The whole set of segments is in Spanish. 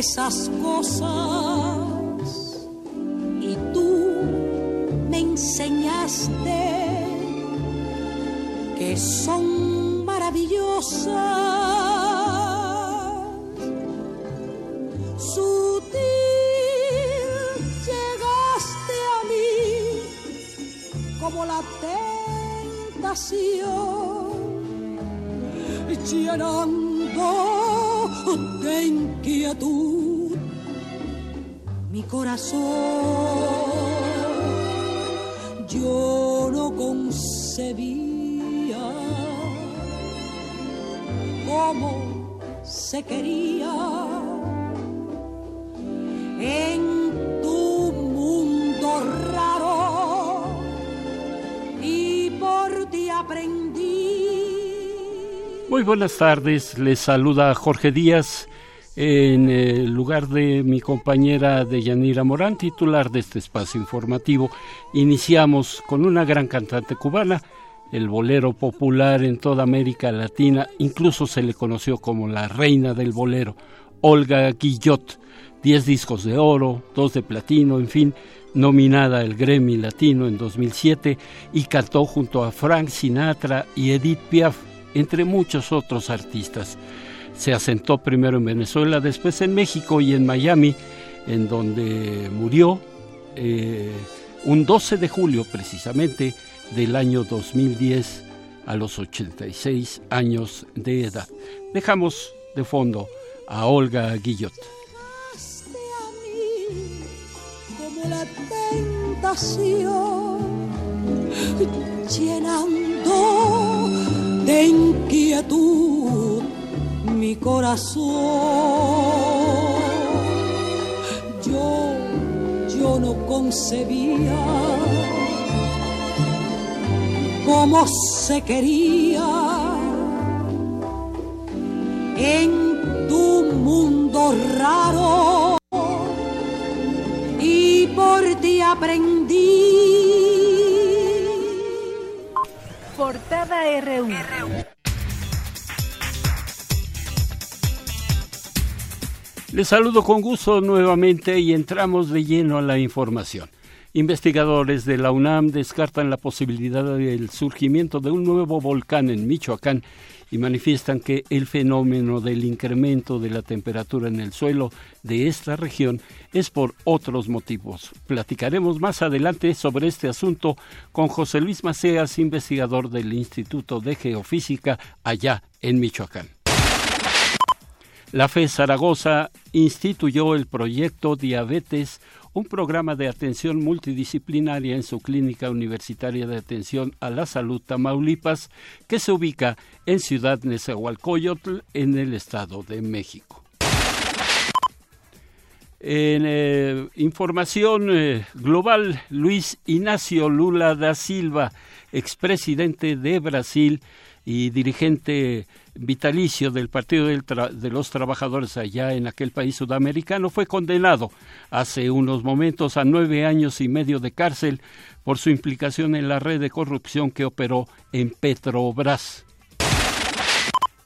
Esas Muy buenas tardes, les saluda Jorge Díaz en el lugar de mi compañera Deyanira Morán, titular de este espacio informativo. Iniciamos con una gran cantante cubana, el bolero popular en toda América Latina, incluso se le conoció como la reina del bolero, Olga Guillot. Diez discos de oro, dos de platino, en fin, nominada al Grammy Latino en 2007 y cantó junto a Frank Sinatra y Edith Piaf, entre muchos otros artistas. Se asentó primero en Venezuela, después en México y en Miami, en donde murió eh, un 12 de julio precisamente del año 2010 a los 86 años de edad. Dejamos de fondo a Olga Guillot. La tentación, llenando de inquietud mi corazón. Yo, yo no concebía cómo se quería en tu mundo raro y por ti aprendí. Portada RU. Les saludo con gusto nuevamente y entramos de lleno a la información. Investigadores de la UNAM descartan la posibilidad del surgimiento de un nuevo volcán en Michoacán y manifiestan que el fenómeno del incremento de la temperatura en el suelo de esta región es por otros motivos. Platicaremos más adelante sobre este asunto con José Luis Maceas, investigador del Instituto de Geofísica allá en Michoacán. La FE Zaragoza instituyó el proyecto Diabetes, un programa de atención multidisciplinaria en su clínica universitaria de atención a la salud Tamaulipas, que se ubica en Ciudad Nezahualcóyotl, en el Estado de México. En eh, información eh, global, Luis Ignacio Lula da Silva, expresidente de Brasil y dirigente vitalicio del Partido de los Trabajadores allá en aquel país sudamericano, fue condenado hace unos momentos a nueve años y medio de cárcel por su implicación en la red de corrupción que operó en Petrobras.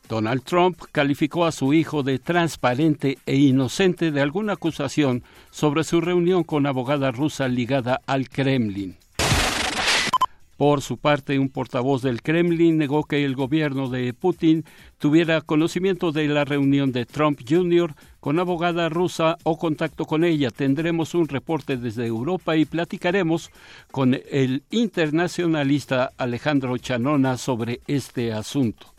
Donald Trump calificó a su hijo de transparente e inocente de alguna acusación sobre su reunión con abogada rusa ligada al Kremlin. Por su parte, un portavoz del Kremlin negó que el gobierno de Putin tuviera conocimiento de la reunión de Trump Jr. con abogada rusa o contacto con ella. Tendremos un reporte desde Europa y platicaremos con el internacionalista Alejandro Chanona sobre este asunto.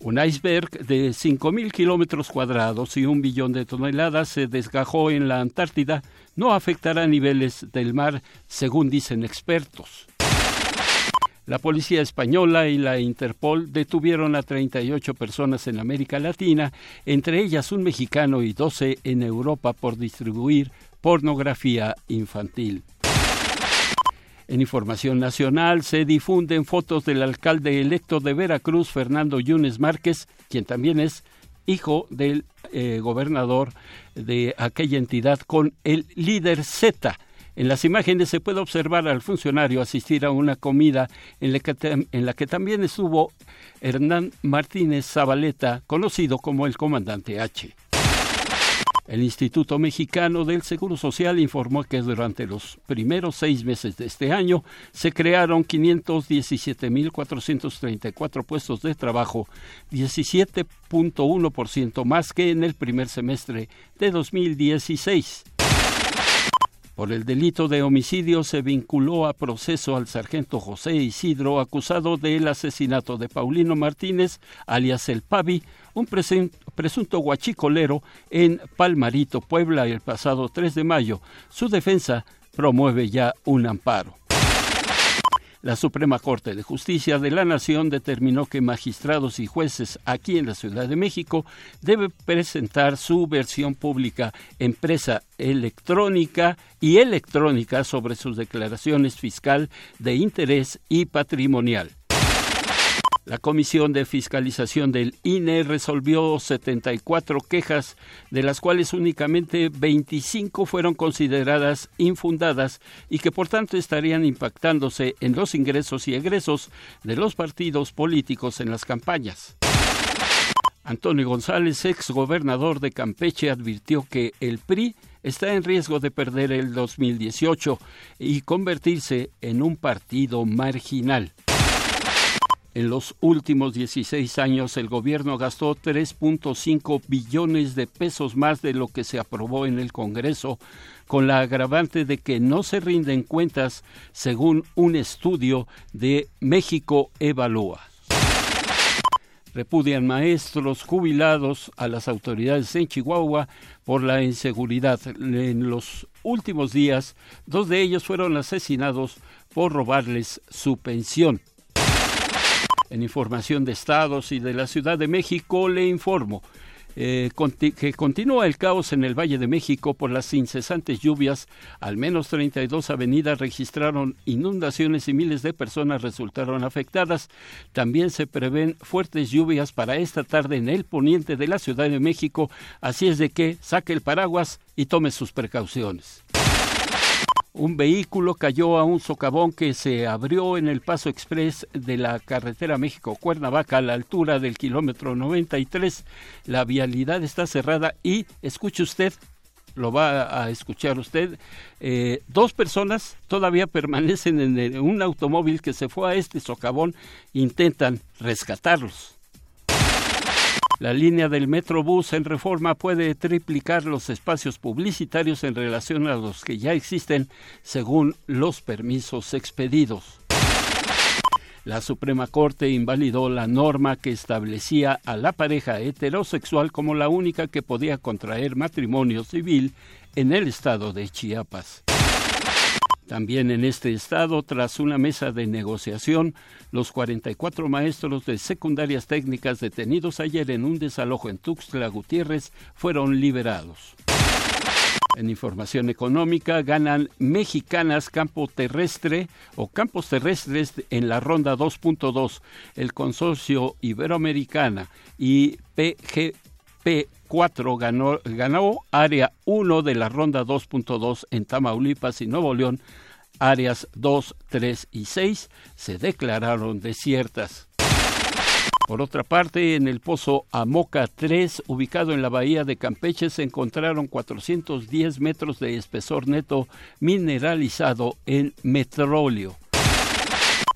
Un iceberg de 5.000 kilómetros cuadrados y un billón de toneladas se desgajó en la Antártida. No afectará niveles del mar, según dicen expertos. La policía española y la Interpol detuvieron a 38 personas en América Latina, entre ellas un mexicano y 12 en Europa por distribuir pornografía infantil. En información nacional se difunden fotos del alcalde electo de Veracruz, Fernando Yunes Márquez, quien también es hijo del eh, gobernador de aquella entidad, con el líder Z en las imágenes se puede observar al funcionario asistir a una comida en la que, en la que también estuvo Hernán Martínez Zabaleta, conocido como el comandante H. El Instituto Mexicano del Seguro Social informó que durante los primeros seis meses de este año se crearon 517.434 puestos de trabajo, 17.1% más que en el primer semestre de 2016. Por el delito de homicidio se vinculó a proceso al sargento José Isidro, acusado del asesinato de Paulino Martínez, alias El Pavi, un presunto guachicolero en Palmarito, Puebla, el pasado 3 de mayo. Su defensa promueve ya un amparo. La Suprema Corte de Justicia de la Nación determinó que magistrados y jueces aquí en la Ciudad de México deben presentar su versión pública empresa electrónica y electrónica sobre sus declaraciones fiscal de interés y patrimonial. La Comisión de Fiscalización del INE resolvió 74 quejas, de las cuales únicamente 25 fueron consideradas infundadas y que por tanto estarían impactándose en los ingresos y egresos de los partidos políticos en las campañas. Antonio González, ex gobernador de Campeche, advirtió que el PRI está en riesgo de perder el 2018 y convertirse en un partido marginal. En los últimos 16 años el gobierno gastó 3.5 billones de pesos más de lo que se aprobó en el Congreso, con la agravante de que no se rinden cuentas según un estudio de México Evalúa. Repudian maestros jubilados a las autoridades en Chihuahua por la inseguridad. En los últimos días, dos de ellos fueron asesinados por robarles su pensión. En información de estados y de la Ciudad de México le informo eh, que continúa el caos en el Valle de México por las incesantes lluvias. Al menos 32 avenidas registraron inundaciones y miles de personas resultaron afectadas. También se prevén fuertes lluvias para esta tarde en el poniente de la Ciudad de México, así es de que saque el paraguas y tome sus precauciones un vehículo cayó a un socavón que se abrió en el paso express de la carretera México-Cuernavaca a la altura del kilómetro 93. La vialidad está cerrada y, escuche usted, lo va a escuchar usted, eh, dos personas todavía permanecen en un automóvil que se fue a este socavón, intentan rescatarlos. La línea del Metrobús en reforma puede triplicar los espacios publicitarios en relación a los que ya existen según los permisos expedidos. La Suprema Corte invalidó la norma que establecía a la pareja heterosexual como la única que podía contraer matrimonio civil en el estado de Chiapas. También en este estado, tras una mesa de negociación, los 44 maestros de secundarias técnicas detenidos ayer en un desalojo en Tuxtla Gutiérrez fueron liberados. En información económica, ganan mexicanas campo terrestre o campos terrestres en la ronda 2.2. El consorcio Iberoamericana y PGP 4 ganó, ganó área 1 de la ronda 2.2 en Tamaulipas y Nuevo León. Áreas 2, 3 y 6 se declararon desiertas. Por otra parte, en el pozo Amoca 3, ubicado en la bahía de Campeche, se encontraron 410 metros de espesor neto mineralizado en petróleo.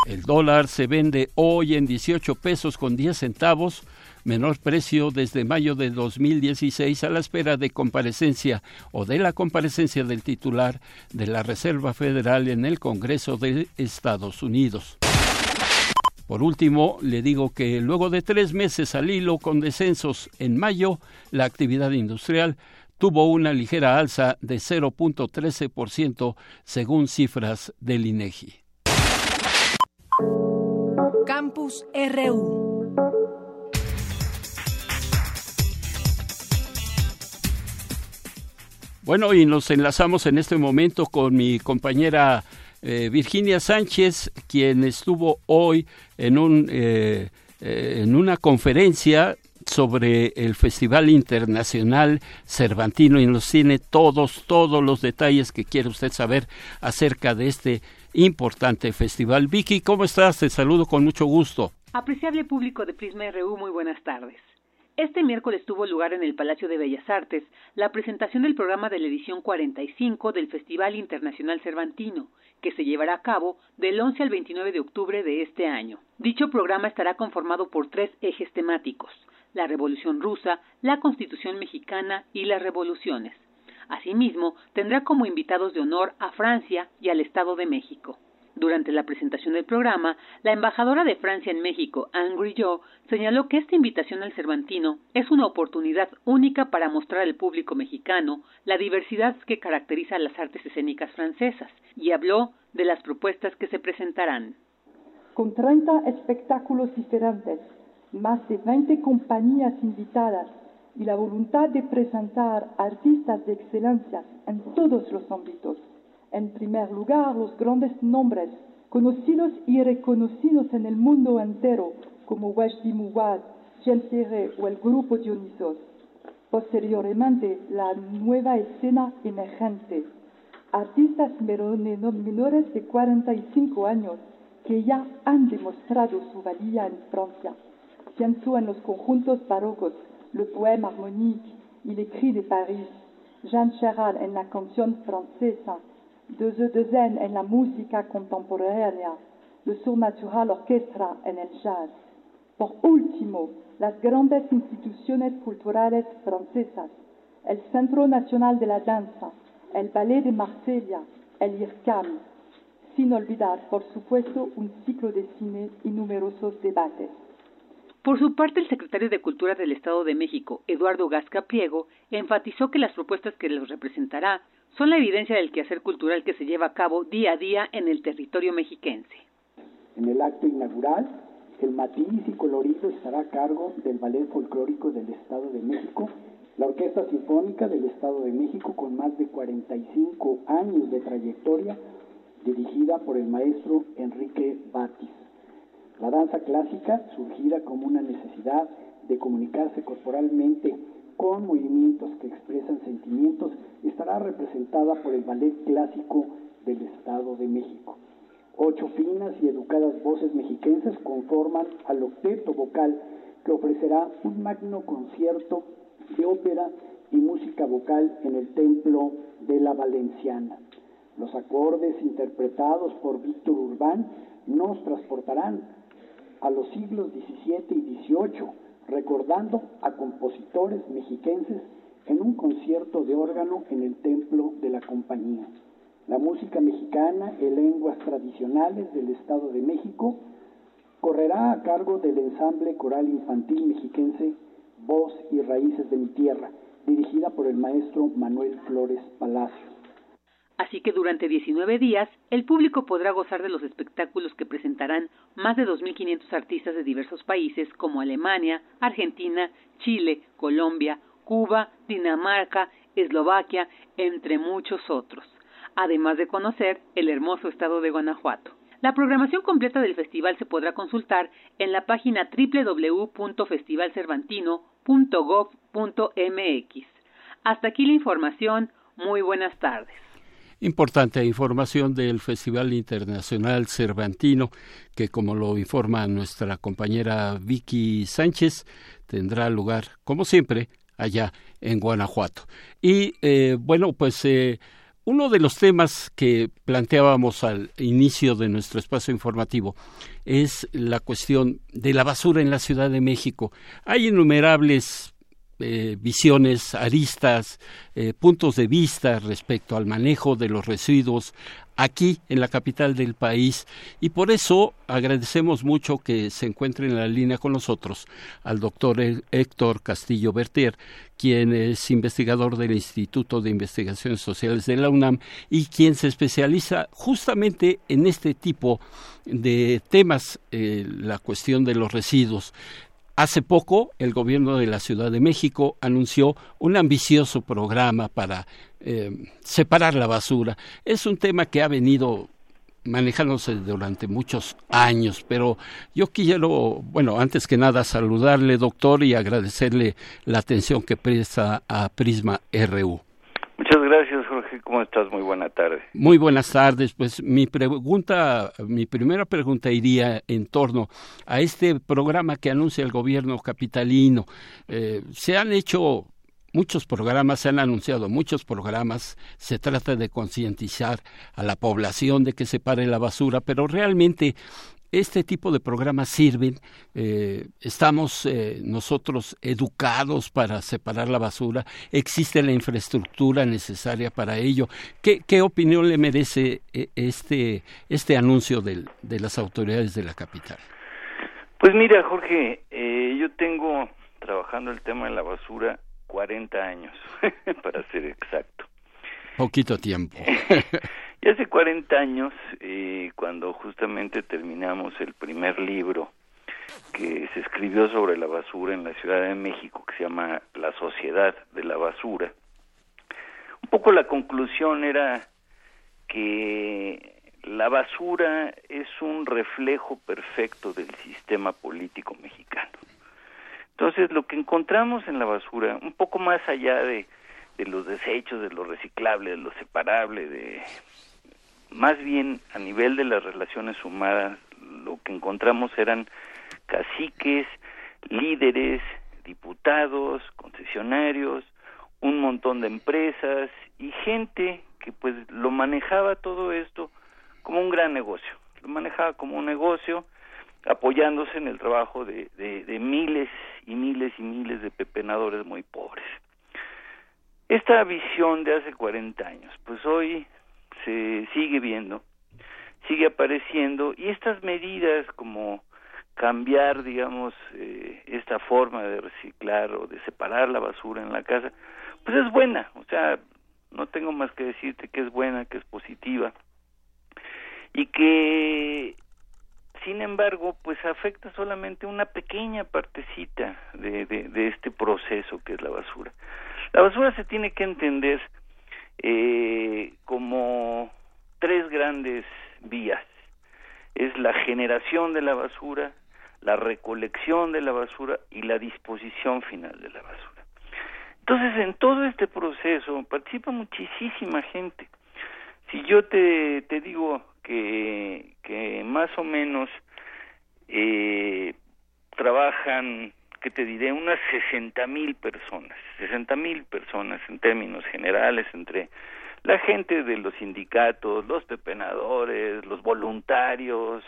El dólar se vende hoy en 18 pesos con 10 centavos, menor precio desde mayo de 2016 a la espera de comparecencia o de la comparecencia del titular de la Reserva Federal en el Congreso de Estados Unidos. Por último, le digo que luego de tres meses al hilo con descensos en mayo, la actividad industrial tuvo una ligera alza de 0.13% según cifras del INEGI. Campus RU. Bueno, y nos enlazamos en este momento con mi compañera eh, Virginia Sánchez, quien estuvo hoy en, un, eh, eh, en una conferencia sobre el Festival Internacional Cervantino y nos tiene todos, todos los detalles que quiere usted saber acerca de este importante festival. Vicky, ¿cómo estás? Te saludo con mucho gusto. Apreciable público de Prisma RU, muy buenas tardes. Este miércoles tuvo lugar en el Palacio de Bellas Artes la presentación del programa de la edición 45 del Festival Internacional Cervantino, que se llevará a cabo del 11 al 29 de octubre de este año. Dicho programa estará conformado por tres ejes temáticos, la Revolución Rusa, la Constitución Mexicana y las revoluciones. Asimismo, tendrá como invitados de honor a Francia y al Estado de México. Durante la presentación del programa, la embajadora de Francia en México, Anne Grillo, señaló que esta invitación al Cervantino es una oportunidad única para mostrar al público mexicano la diversidad que caracteriza las artes escénicas francesas y habló de las propuestas que se presentarán. Con 30 espectáculos diferentes, más de 20 compañías invitadas y la voluntad de presentar artistas de excelencia en todos los ámbitos. En primer lugar, los grandes nombres, conocidos y reconocidos en el mundo entero, como Wajdi Mouad, Ferré o el grupo Dionysos. Posteriormente, la nueva escena emergente. Artistas menores de 45 años que ya han demostrado su valía en Francia. Pienso en los conjuntos barrocos, le poème harmonique y le cri de Paris, Jean Chéral en la canción francesa, De Zen en la música contemporánea, le Surnatural Orchestra en el jazz. Por último, las grandes instituciones culturales francesas, el Centro Nacional de la Danza, el Ballet de Marsella, el IRCAM, sin olvidar, por supuesto, un ciclo de cine y numerosos debates. Por su parte, el secretario de Cultura del Estado de México, Eduardo Gasca Priego, enfatizó que las propuestas que los representará son la evidencia del quehacer cultural que se lleva a cabo día a día en el territorio mexiquense. En el acto inaugural, el matiz y colorido estará a cargo del Ballet Folclórico del Estado de México, la Orquesta Sinfónica del Estado de México con más de 45 años de trayectoria, dirigida por el maestro Enrique Batis. La danza clásica, surgida como una necesidad de comunicarse corporalmente con movimientos que expresan sentimientos, estará representada por el Ballet Clásico del Estado de México. Ocho finas y educadas voces mexiquenses conforman al octeto vocal que ofrecerá un magno concierto de ópera y música vocal en el Templo de la Valenciana. Los acordes interpretados por Víctor Urbán nos transportarán a los siglos XVII y XVIII, recordando a compositores mexiquenses en un concierto de órgano en el templo de la compañía. La música mexicana en lenguas tradicionales del Estado de México correrá a cargo del ensamble coral infantil mexiquense Voz y Raíces de mi Tierra, dirigida por el maestro Manuel Flores Palacios. Así que durante 19 días, el público podrá gozar de los espectáculos que presentarán más de 2.500 artistas de diversos países como Alemania, Argentina, Chile, Colombia, Cuba, Dinamarca, Eslovaquia, entre muchos otros, además de conocer el hermoso estado de Guanajuato. La programación completa del festival se podrá consultar en la página www.festivalcervantino.gov.mx. Hasta aquí la información. Muy buenas tardes. Importante información del Festival Internacional Cervantino, que como lo informa nuestra compañera Vicky Sánchez, tendrá lugar, como siempre, allá en Guanajuato. Y eh, bueno, pues eh, uno de los temas que planteábamos al inicio de nuestro espacio informativo es la cuestión de la basura en la Ciudad de México. Hay innumerables eh, visiones, aristas, eh, puntos de vista respecto al manejo de los residuos aquí en la capital del país y por eso agradecemos mucho que se encuentre en la línea con nosotros al doctor Héctor Castillo Bertier, quien es investigador del Instituto de Investigaciones Sociales de la UNAM y quien se especializa justamente en este tipo de temas, eh, la cuestión de los residuos. Hace poco el gobierno de la Ciudad de México anunció un ambicioso programa para eh, separar la basura. Es un tema que ha venido manejándose durante muchos años, pero yo quiero, bueno, antes que nada saludarle, doctor, y agradecerle la atención que presta a Prisma RU. ¿Cómo estás? Muy buena tarde. Muy buenas tardes. Pues mi pregunta, mi primera pregunta iría en torno a este programa que anuncia el gobierno capitalino. Eh, se han hecho muchos programas, se han anunciado muchos programas, se trata de concientizar a la población de que se pare la basura, pero realmente este tipo de programas sirven, eh, estamos eh, nosotros educados para separar la basura, existe la infraestructura necesaria para ello. ¿Qué, qué opinión le merece eh, este, este anuncio del, de las autoridades de la capital? Pues mira, Jorge, yo tengo trabajando el tema de la basura 40 años, para ser exacto. Poquito tiempo. y hace 40 años, eh, cuando justamente terminamos el primer libro que se escribió sobre la basura en la Ciudad de México, que se llama La Sociedad de la Basura, un poco la conclusión era que la basura es un reflejo perfecto del sistema político mexicano. Entonces, lo que encontramos en la basura, un poco más allá de, de los desechos, de lo reciclable, de lo separable, de más bien a nivel de las relaciones humanas, lo que encontramos eran caciques, líderes, diputados, concesionarios, un montón de empresas y gente que pues lo manejaba todo esto como un gran negocio, lo manejaba como un negocio apoyándose en el trabajo de, de, miles y miles y miles de pepenadores muy pobres. Esta visión de hace 40 años, pues hoy se sigue viendo, sigue apareciendo y estas medidas como cambiar, digamos, eh, esta forma de reciclar o de separar la basura en la casa, pues es buena, o sea, no tengo más que decirte que es buena, que es positiva y que sin embargo, pues afecta solamente una pequeña partecita de, de, este proceso que es la basura. La basura se tiene que entender eh, como tres grandes vías. Es la generación de la basura, la recolección de la basura y la disposición final de la basura. Entonces, en todo este proceso participa muchísima gente. Si yo te, te digo que, que más o menos eh, trabajan, que te diré, unas sesenta mil personas, sesenta mil personas en términos generales entre la gente de los sindicatos, los pepenadores, los voluntarios,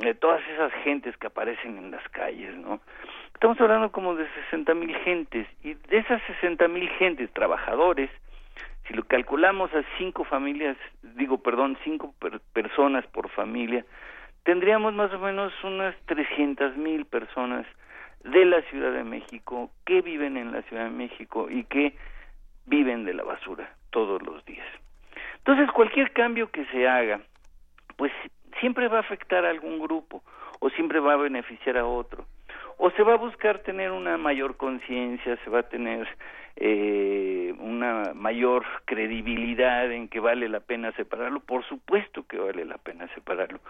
eh, todas esas gentes que aparecen en las calles, ¿no? Estamos hablando como de sesenta mil gentes y de esas sesenta mil gentes, trabajadores, si lo calculamos a cinco familias, digo, perdón, cinco personas por familia, tendríamos más o menos unas trescientas mil personas de la Ciudad de México que viven en la Ciudad de México y que viven de la basura todos los días. Entonces, cualquier cambio que se haga, pues siempre va a afectar a algún grupo o siempre va a beneficiar a otro. O se va a buscar tener una mayor conciencia, se va a tener eh, una mayor credibilidad en que vale la pena separarlo, por supuesto que vale la pena separarlo,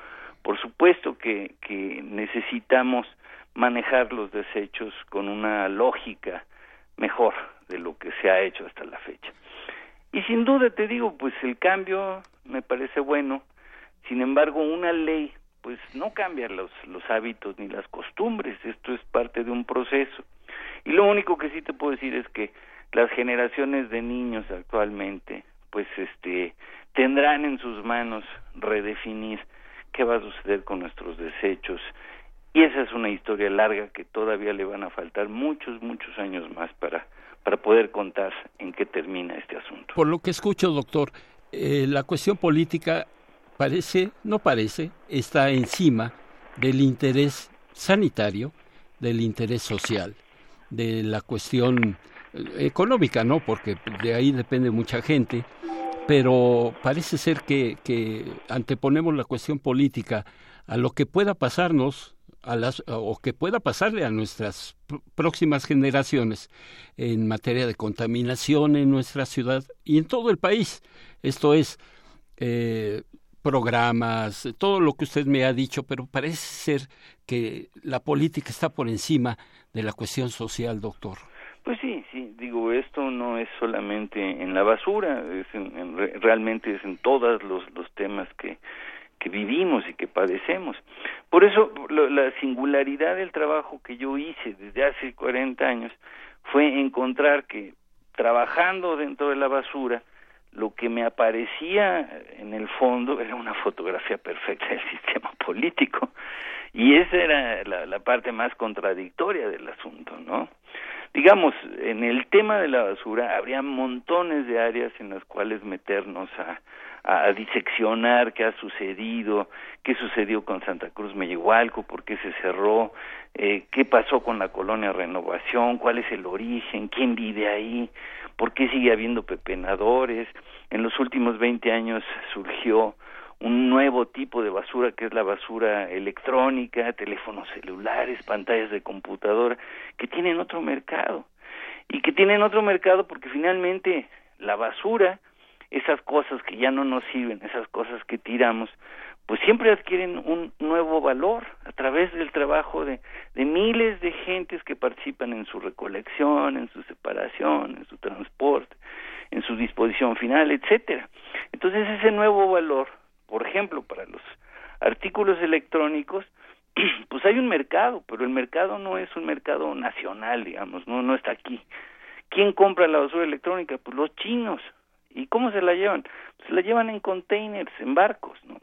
por supuesto que, que necesitamos manejar los desechos con una lógica mejor de lo que se ha hecho hasta la fecha. Y sin duda te digo, pues el cambio me parece bueno, sin embargo una ley pues no cambia los, los hábitos ni las costumbres, esto es parte de un proceso. Y lo único que sí te puedo decir es que las generaciones de niños actualmente pues este tendrán en sus manos redefinir qué va a suceder con nuestros desechos Y esa es una historia larga que todavía le van a faltar muchos, muchos años más para, para poder contar en qué termina este asunto. Por lo que escucho, doctor, eh, la cuestión política parece, no parece, está encima del interés sanitario, del interés social, de la cuestión eh, económica, ¿no? Porque de ahí depende mucha gente, pero parece ser que, que anteponemos la cuestión política a lo que pueda pasarnos a las, o que pueda pasarle a nuestras próximas generaciones en materia de contaminación en nuestra ciudad y en todo el país. Esto es, eh, programas, todo lo que usted me ha dicho, pero parece ser que la política está por encima de la cuestión social, doctor. Pues sí, sí, digo, esto no es solamente en la basura, es en, realmente es en todos los, los temas que, que vivimos y que padecemos. Por eso la singularidad del trabajo que yo hice desde hace 40 años fue encontrar que trabajando dentro de la basura, lo que me aparecía en el fondo era una fotografía perfecta del sistema político y esa era la, la parte más contradictoria del asunto, ¿no? digamos, en el tema de la basura habría montones de áreas en las cuales meternos a, a diseccionar qué ha sucedido, qué sucedió con Santa Cruz Mellehualco, por qué se cerró, eh, qué pasó con la colonia Renovación, cuál es el origen, quién vive ahí, por qué sigue habiendo pepenadores. En los últimos 20 años surgió un nuevo tipo de basura que es la basura electrónica, teléfonos celulares, pantallas de computadora, que tienen otro mercado. Y que tienen otro mercado porque finalmente la basura, esas cosas que ya no nos sirven, esas cosas que tiramos, pues siempre adquieren un nuevo valor a través del trabajo de, miles de gentes que participan en su recolección, en su separación, en su transporte, en su disposición final, etcétera. Entonces ese nuevo valor por ejemplo, para los artículos electrónicos, pues hay un mercado, pero el mercado no es un mercado nacional, digamos, no, no está aquí. ¿Quién compra la basura electrónica? Pues los chinos. ¿Y cómo se la llevan? Pues la llevan en containers, en barcos, ¿no?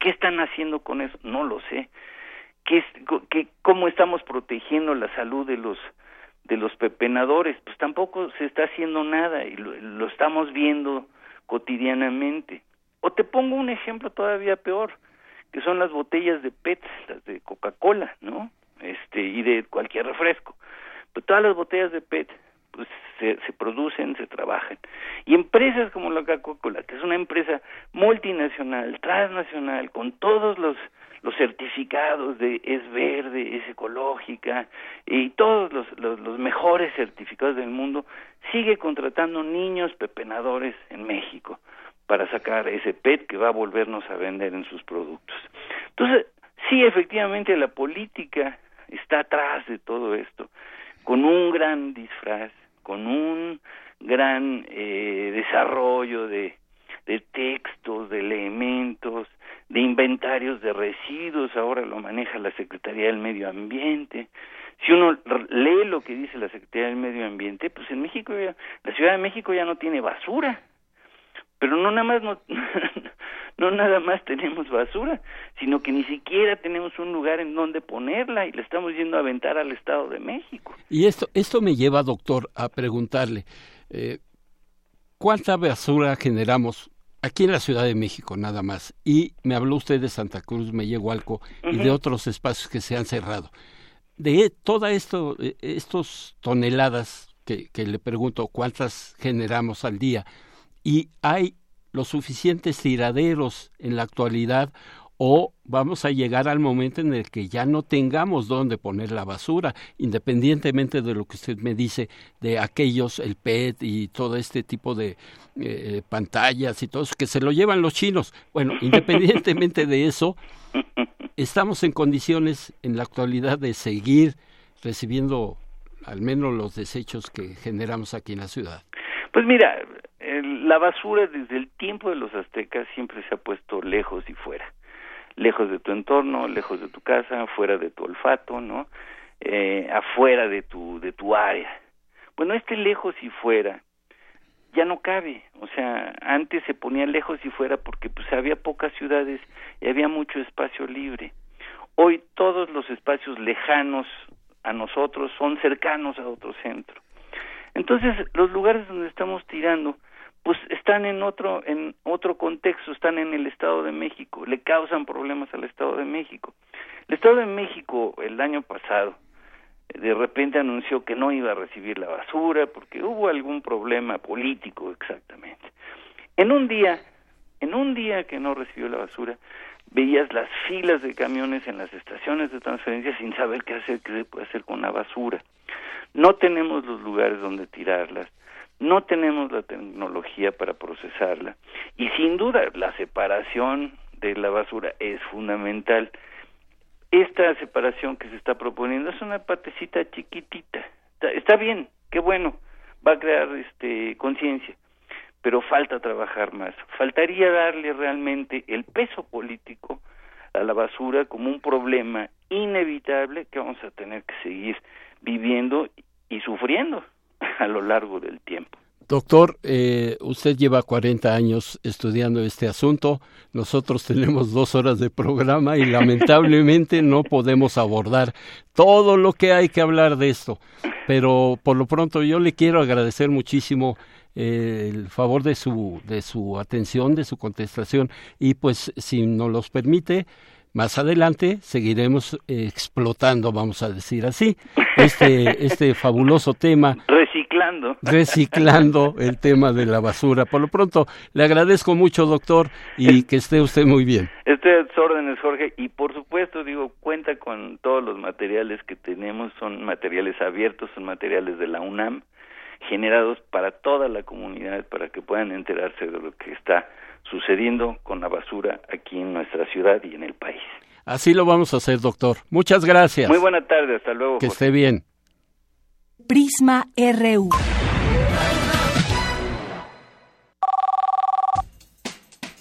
¿Qué están haciendo con eso? No lo sé. ¿Qué, qué, ¿Cómo estamos protegiendo la salud de los de los pepenadores? Pues tampoco se está haciendo nada y lo estamos viendo cotidianamente. O te pongo un ejemplo todavía peor, que son las botellas de PET, las de Coca-Cola, ¿no? Este, y de cualquier refresco. Pues todas las botellas de PET pues se, producen, se trabajan. Y empresas como la Coca-Cola, que es una empresa multinacional, transnacional, con todos los certificados de es verde, es ecológica y todos los, los, mejores certificados del mundo, sigue contratando niños pepenadores en México para sacar ese PET que va a volvernos a vender en sus productos. Entonces, sí, efectivamente, la política está atrás de todo esto, con un gran disfraz, con un gran eh, desarrollo de, textos, de elementos, de inventarios de residuos, ahora lo maneja la Secretaría del Medio Ambiente. Si uno lee lo que dice la Secretaría del Medio Ambiente, pues en México, ya, la Ciudad de México ya no tiene basura, pero no nada más no, no nada más tenemos basura, sino que ni siquiera tenemos un lugar en donde ponerla y le estamos yendo a aventar al Estado de México. Y esto esto me lleva, doctor, a preguntarle eh, cuánta basura generamos aquí en la Ciudad de México nada más. Y me habló usted de Santa Cruz, Mellehualco y de otros espacios que se han cerrado. De toda esto, eh, estos toneladas que, que le pregunto cuántas generamos al día, y hay los suficientes tiraderos en la actualidad o vamos a llegar al momento en el que ya no tengamos dónde poner la basura, independientemente de lo que usted me dice de aquellos, el PET y todo este tipo de eh, pantallas y todo eso, que se lo llevan los chinos. Bueno, independientemente de eso, estamos en condiciones en la actualidad de seguir recibiendo al menos los desechos que generamos aquí en la ciudad. Pues mira, la basura desde el tiempo de los aztecas siempre se ha puesto lejos y fuera, lejos de tu entorno, lejos de tu casa, fuera de tu olfato, ¿no? Eh, afuera de tu de tu área. Bueno, este lejos y fuera ya no cabe, o sea, antes se ponía lejos y fuera porque pues había pocas ciudades y había mucho espacio libre. Hoy todos los espacios lejanos a nosotros son cercanos a otro centro. Entonces, los lugares donde estamos tirando, pues están en otro en otro contexto, están en el Estado de México, le causan problemas al Estado de México. El Estado de México el año pasado de repente anunció que no iba a recibir la basura porque hubo algún problema político exactamente. En un día, en un día que no recibió la basura, veías las filas de camiones en las estaciones de transferencia sin saber qué hacer, qué se puede hacer con la basura. No tenemos los lugares donde tirarlas, no tenemos la tecnología para procesarla y sin duda la separación de la basura es fundamental. Esta separación que se está proponiendo es una patecita chiquitita. Está, bien, qué bueno, va a crear este conciencia, pero falta trabajar más. Faltaría darle realmente el peso político a la basura como un problema inevitable que vamos a tener que seguir viviendo y sufriendo a lo largo del tiempo. Doctor, eh, usted lleva 40 años estudiando este asunto. Nosotros tenemos dos horas de programa y lamentablemente no podemos abordar todo lo que hay que hablar de esto. Pero por lo pronto yo le quiero agradecer muchísimo eh, el favor de su, de su atención, de su contestación y pues si nos los permite, más adelante seguiremos eh, explotando, vamos a decir así, este, este fabuloso tema. Reciclando. Reciclando el tema de la basura. Por lo pronto, le agradezco mucho, doctor, y que esté usted muy bien. Estoy a sus órdenes, Jorge, y por supuesto, digo, cuenta con todos los materiales que tenemos, son materiales abiertos, son materiales de la UNAM, generados para toda la comunidad, para que puedan enterarse de lo que está sucediendo con la basura aquí en nuestra ciudad y en el país. Así lo vamos a hacer, doctor. Muchas gracias. Muy buena tarde, hasta luego. Que esté bien. Prisma RU.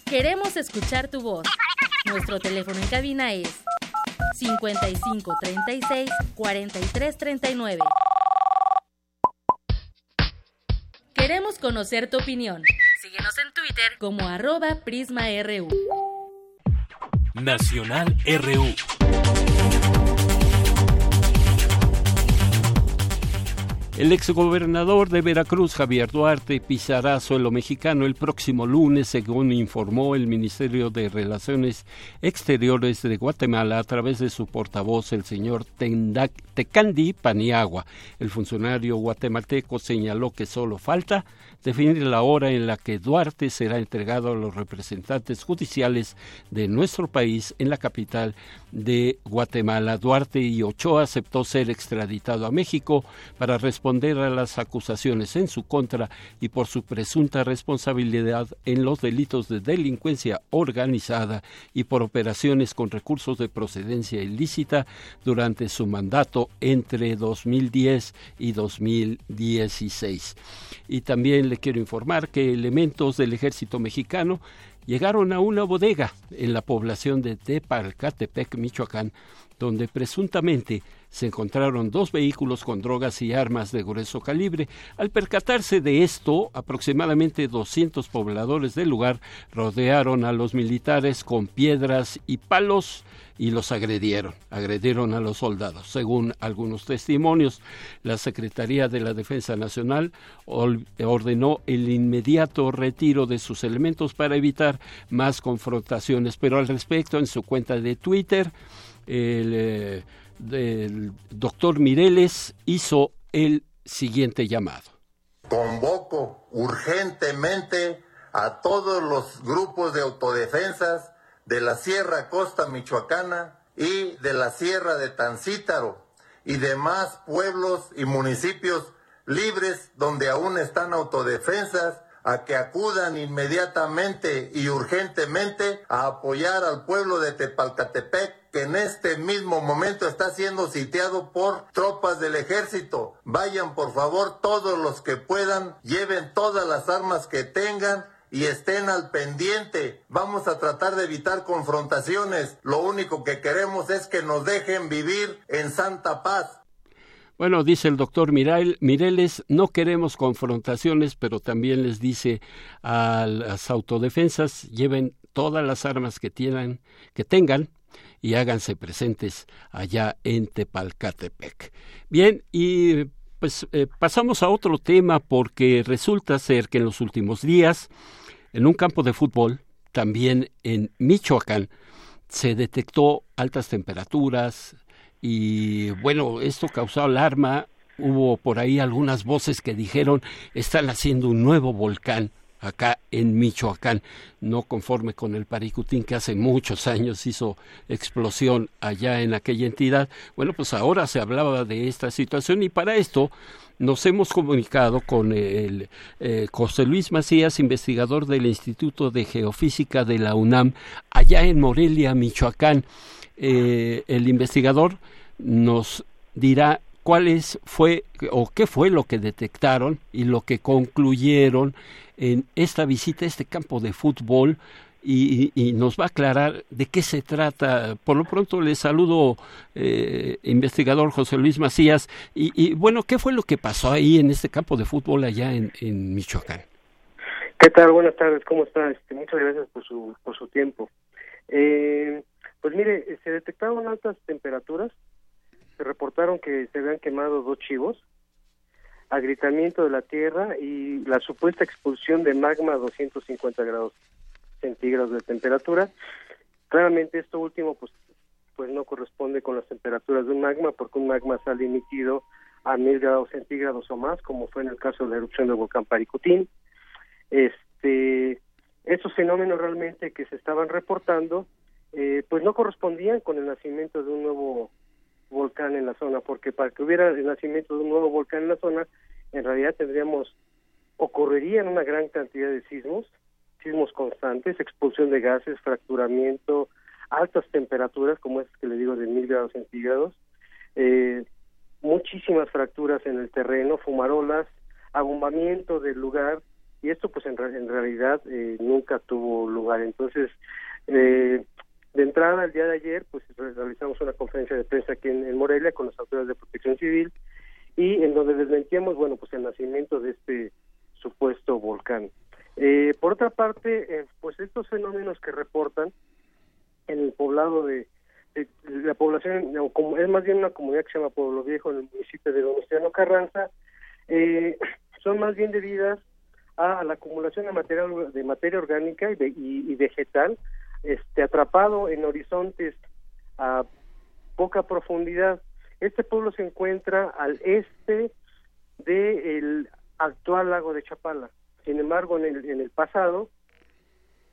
Queremos escuchar tu voz. Nuestro teléfono en cabina es 55 36 43 39. Queremos conocer tu opinión. Síguenos en Twitter como arroba PrismaRU. Nacional RU. El exgobernador de Veracruz, Javier Duarte, pisará suelo mexicano el próximo lunes, según informó el Ministerio de Relaciones Exteriores de Guatemala a través de su portavoz, el señor Tecandi Paniagua. El funcionario guatemalteco señaló que solo falta definir la hora en la que Duarte será entregado a los representantes judiciales de nuestro país en la capital de Guatemala. Duarte y Ochoa aceptó ser extraditado a México para responder a las acusaciones en su contra y por su presunta responsabilidad en los delitos de delincuencia organizada y por operaciones con recursos de procedencia ilícita durante su mandato entre 2010 y 2016. Y también quiero informar que elementos del ejército mexicano llegaron a una bodega en la población de Tepalcatepec, Michoacán, donde presuntamente se encontraron dos vehículos con drogas y armas de grueso calibre. Al percatarse de esto, aproximadamente 200 pobladores del lugar rodearon a los militares con piedras y palos y los agredieron, agredieron a los soldados. Según algunos testimonios, la Secretaría de la Defensa Nacional ordenó el inmediato retiro de sus elementos para evitar más confrontaciones. Pero al respecto, en su cuenta de Twitter, el, eh, el doctor Mireles hizo el siguiente llamado. Convoco urgentemente a todos los grupos de autodefensas de la Sierra Costa Michoacana y de la Sierra de Tancítaro y demás pueblos y municipios libres donde aún están autodefensas a que acudan inmediatamente y urgentemente a apoyar al pueblo de Tepalcatepec que en este mismo momento está siendo sitiado por tropas del ejército. Vayan por favor todos los que puedan, lleven todas las armas que tengan y estén al pendiente. Vamos a tratar de evitar confrontaciones. Lo único que queremos es que nos dejen vivir en santa paz. Bueno, dice el doctor Mireles, no queremos confrontaciones, pero también les dice a las autodefensas, lleven todas las armas que, tienen, que tengan y háganse presentes allá en Tepalcatepec. Bien, y pues eh, pasamos a otro tema porque resulta ser que en los últimos días, en un campo de fútbol, también en Michoacán, se detectó altas temperaturas y bueno, esto causó alarma. Hubo por ahí algunas voces que dijeron están haciendo un nuevo volcán acá en Michoacán, no conforme con el Paricutín que hace muchos años hizo explosión allá en aquella entidad. Bueno, pues ahora se hablaba de esta situación y para esto nos hemos comunicado con el eh, José Luis Macías, investigador del Instituto de Geofísica de la UNAM, allá en Morelia, Michoacán. Eh, el investigador nos dirá cuáles fue o qué fue lo que detectaron y lo que concluyeron en esta visita a este campo de fútbol y, nos va a aclarar de qué se trata. Por lo pronto le saludo, eh, investigador José Luis Macías. Y, bueno, ¿qué fue lo que pasó ahí en este campo de fútbol allá en, Michoacán? ¿Qué tal? Buenas tardes, ¿cómo está? Este, muchas gracias por su, por su tiempo. Eh, pues mire, se detectaron altas temperaturas, se reportaron que se habían quemado dos chivos, agritamiento de la tierra y la supuesta expulsión de magma a 250 grados centígrados de temperatura. Claramente esto último pues pues no corresponde con las temperaturas de un magma porque un magma sale emitido a mil grados centígrados o más, como fue en el caso de la erupción del volcán Paricutín. Este, esos fenómenos realmente que se estaban reportando, eh, pues no correspondían con el nacimiento de un nuevo volcán en la zona, porque para que hubiera el nacimiento de un nuevo volcán en la zona, en realidad tendríamos, ocurrirían una gran cantidad de sismos, sismos constantes, expulsión de gases, fracturamiento, altas temperaturas, como es que le digo de mil grados centígrados, eh, muchísimas fracturas en el terreno, fumarolas, abombamiento del lugar, y esto pues en, en realidad eh, nunca tuvo lugar. Entonces, eh, de entrada, el día de ayer, pues realizamos una conferencia de prensa aquí en, Morelia con las autoridades de protección civil y en donde desmentíamos, bueno, pues el nacimiento de este supuesto volcán. Eh, por otra parte, eh, pues estos fenómenos que reportan en el poblado de, la población, como es más bien una comunidad que se llama Pueblo Viejo en el municipio de Donostiano Carranza, eh, son más bien debidas a la acumulación de materia, de materia orgánica y, y vegetal este, atrapado en horizontes a poca profundidad. Este pueblo se encuentra al este del actual lago de Chapala. Sin embargo, en el, en el pasado,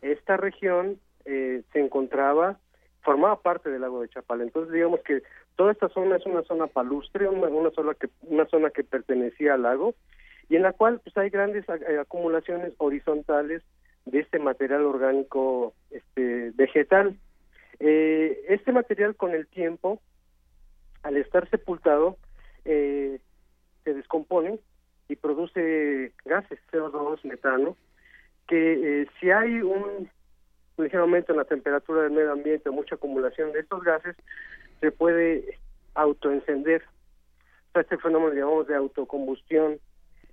esta región eh, se encontraba, formaba parte del lago de Chapala. Entonces, digamos que toda esta zona es una zona palustre, una, una, zona, que, una zona que pertenecía al lago y en la cual pues hay grandes eh, acumulaciones horizontales de este material orgánico este, vegetal. Eh, este material con el tiempo, al estar sepultado, eh, se descompone y produce gases, CO2, metano, que eh, si hay un ligero aumento en la temperatura del medio ambiente, mucha acumulación de estos gases, se puede autoencender. Este fenómeno llamamos de autocombustión.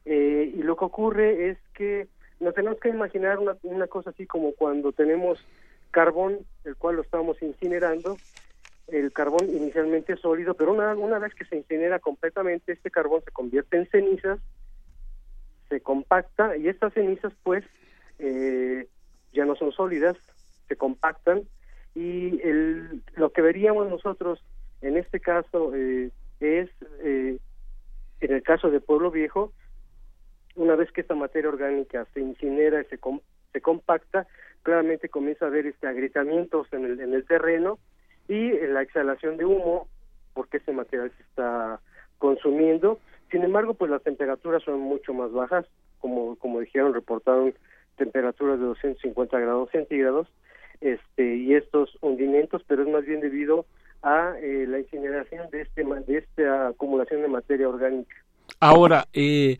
y lo que ocurre es que nos tenemos que imaginar una, una cosa así como cuando tenemos carbón, el cual lo estamos incinerando, el carbón inicialmente es sólido, pero una, una vez que se incinera completamente, este carbón se convierte en cenizas, se compacta y estas cenizas pues eh, ya no son sólidas, se compactan y el, lo que veríamos nosotros en este caso eh, es, eh, en el caso de Pueblo Viejo, una vez que esta materia orgánica se incinera y se, se compacta, claramente comienza a haber este agrietamientos en el, en el terreno y la exhalación de humo, porque ese material se está consumiendo. Sin embargo, pues las temperaturas son mucho más bajas, como, como dijeron, reportaron temperaturas de 250 grados centígrados, este, y estos hundimientos, pero es más bien debido a eh, la incineración de este de esta acumulación de materia orgánica. Ahora, eh,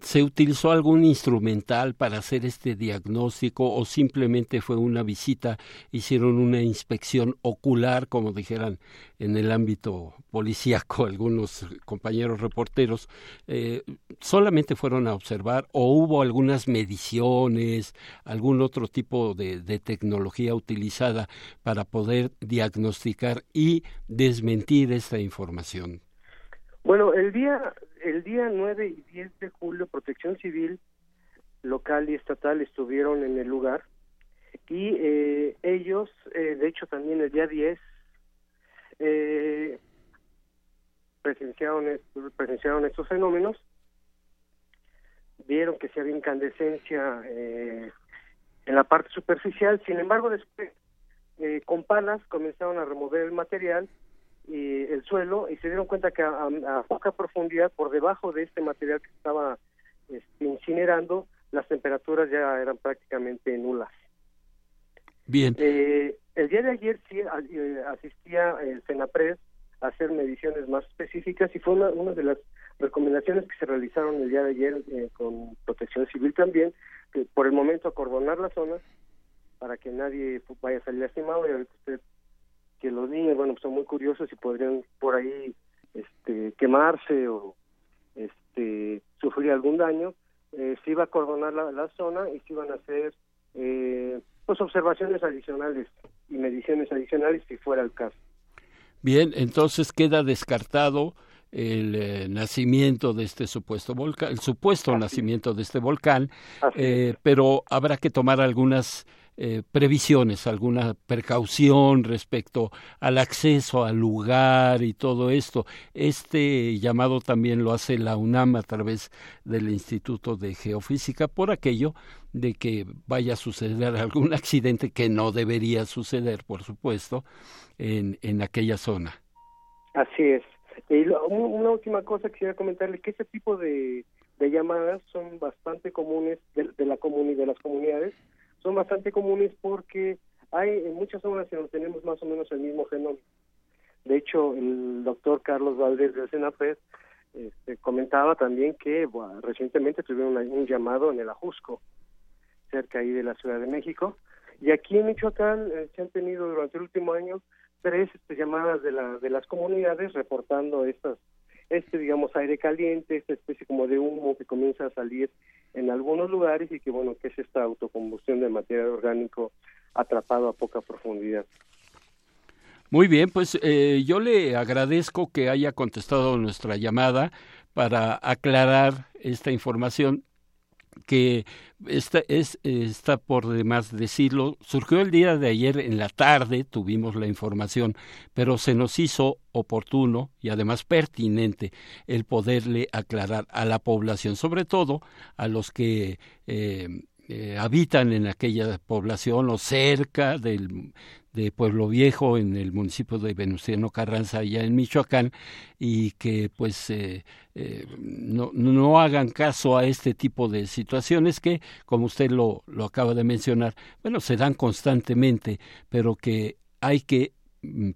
¿Se utilizó algún instrumental para hacer este diagnóstico o simplemente fue una visita, hicieron una inspección ocular, como dijeran en el ámbito policíaco algunos compañeros reporteros? Eh, ¿Solamente fueron a observar o hubo algunas mediciones, algún otro tipo de, de tecnología utilizada para poder diagnosticar y desmentir esta información? Bueno, el día el día 9 y 10 de julio Protección Civil local y estatal estuvieron en el lugar y eh, ellos, eh, de hecho también el día 10, eh, presenciaron, presenciaron estos fenómenos, vieron que se había incandescencia eh, en la parte superficial, sin embargo después eh, con palas comenzaron a remover el material y el suelo y se dieron cuenta que a, poca profundidad por debajo de este material que estaba este, incinerando las temperaturas ya eran prácticamente nulas. Bien. Eh, el día de ayer sí eh, asistía el Senapred a hacer mediciones más específicas y fue una, una de las recomendaciones que se realizaron el día de ayer eh, con Protección Civil también, que por el momento acordonar la zona para que nadie vaya a salir lastimado y ahorita usted que los niños, bueno, pues son muy curiosos y podrían por ahí este, quemarse o este, sufrir algún daño, eh, se iba a cordonar la, zona y se iban a hacer eh, pues observaciones adicionales y mediciones adicionales si fuera el caso. Bien, entonces queda descartado el eh, nacimiento de este supuesto volcán, el supuesto nacimiento de este volcán, eh, pero habrá que tomar algunas eh, previsiones, alguna precaución respecto al acceso al lugar y todo esto. Este llamado también lo hace la UNAM a través del Instituto de Geofísica por aquello de que vaya a suceder algún accidente que no debería suceder, por supuesto, en, en aquella zona. Así es. Y una última cosa quisiera comentarle que este tipo de, llamadas son bastante comunes de, de la de las comunidades son bastante comunes porque hay en muchas zonas donde tenemos más o menos el mismo genoma. De hecho, el doctor Carlos Valdés del Senapred este, comentaba también que recientemente tuvieron un llamado en el Ajusco, cerca ahí de la Ciudad de México, y aquí en Michoacán eh, se han tenido durante el último año tres este, llamadas de, la, de las comunidades reportando estas este digamos aire caliente, esta especie como de humo que comienza a salir en algunos lugares y que bueno que es esta autocombustión de material orgánico atrapado a poca profundidad. Muy bien, pues eh, yo le agradezco que haya contestado nuestra llamada para aclarar esta información que está, es, está por demás decirlo, surgió el día de ayer en la tarde, tuvimos la información, pero se nos hizo oportuno y además pertinente el poderle aclarar a la población, sobre todo a los que eh, eh, habitan en aquella población o cerca del, de Pueblo Viejo en el municipio de Venustiano Carranza allá en Michoacán y que pues eh, eh, no, no hagan caso a este tipo de situaciones que como usted lo, lo acaba de mencionar bueno se dan constantemente pero que hay que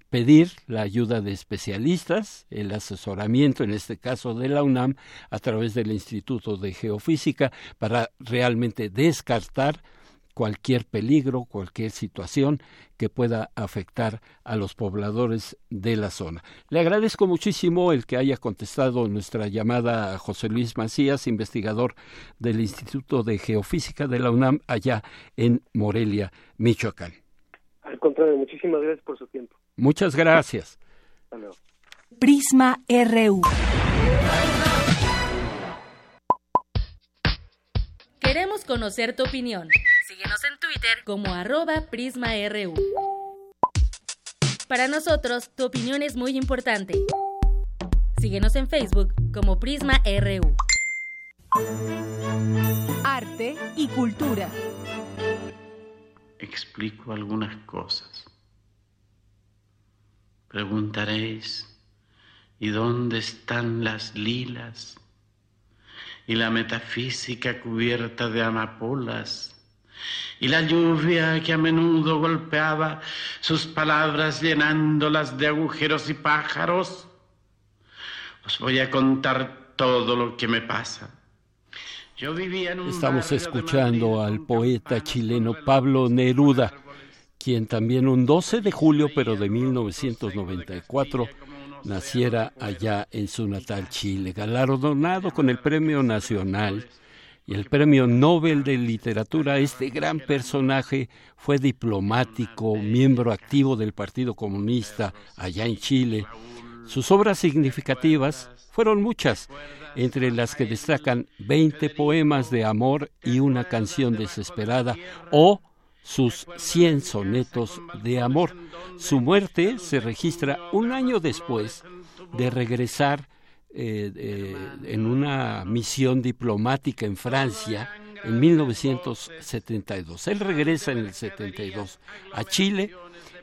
pedir la ayuda de especialistas, el asesoramiento, en este caso de la UNAM, a través del Instituto de Geofísica, para realmente descartar cualquier peligro, cualquier situación que pueda afectar a los pobladores de la zona. Le agradezco muchísimo el que haya contestado nuestra llamada a José Luis Macías, investigador del Instituto de Geofísica de la UNAM allá en Morelia, Michoacán. Al contrario, muchísimas gracias por su tiempo. Muchas gracias. Prisma RU. Queremos conocer tu opinión. Síguenos en Twitter como arroba PrismaRU. Para nosotros, tu opinión es muy importante. Síguenos en Facebook como Prisma RU. Arte y cultura. Explico algunas cosas. Preguntaréis, ¿y dónde están las lilas? Y la metafísica cubierta de amapolas y la lluvia que a menudo golpeaba sus palabras llenándolas de agujeros y pájaros. Os voy a contar todo lo que me pasa. Estamos escuchando al poeta chileno Pablo Neruda, quien también un 12 de julio, pero de 1994, naciera allá en su natal Chile, galardonado con el Premio Nacional y el Premio Nobel de Literatura. Este gran personaje fue diplomático, miembro activo del Partido Comunista allá en Chile. Sus obras significativas fueron muchas, entre las que destacan 20 poemas de amor y una canción desesperada o sus 100 sonetos de amor. Su muerte se registra un año después de regresar eh, en una misión diplomática en Francia en 1972. Él regresa en el 72 a Chile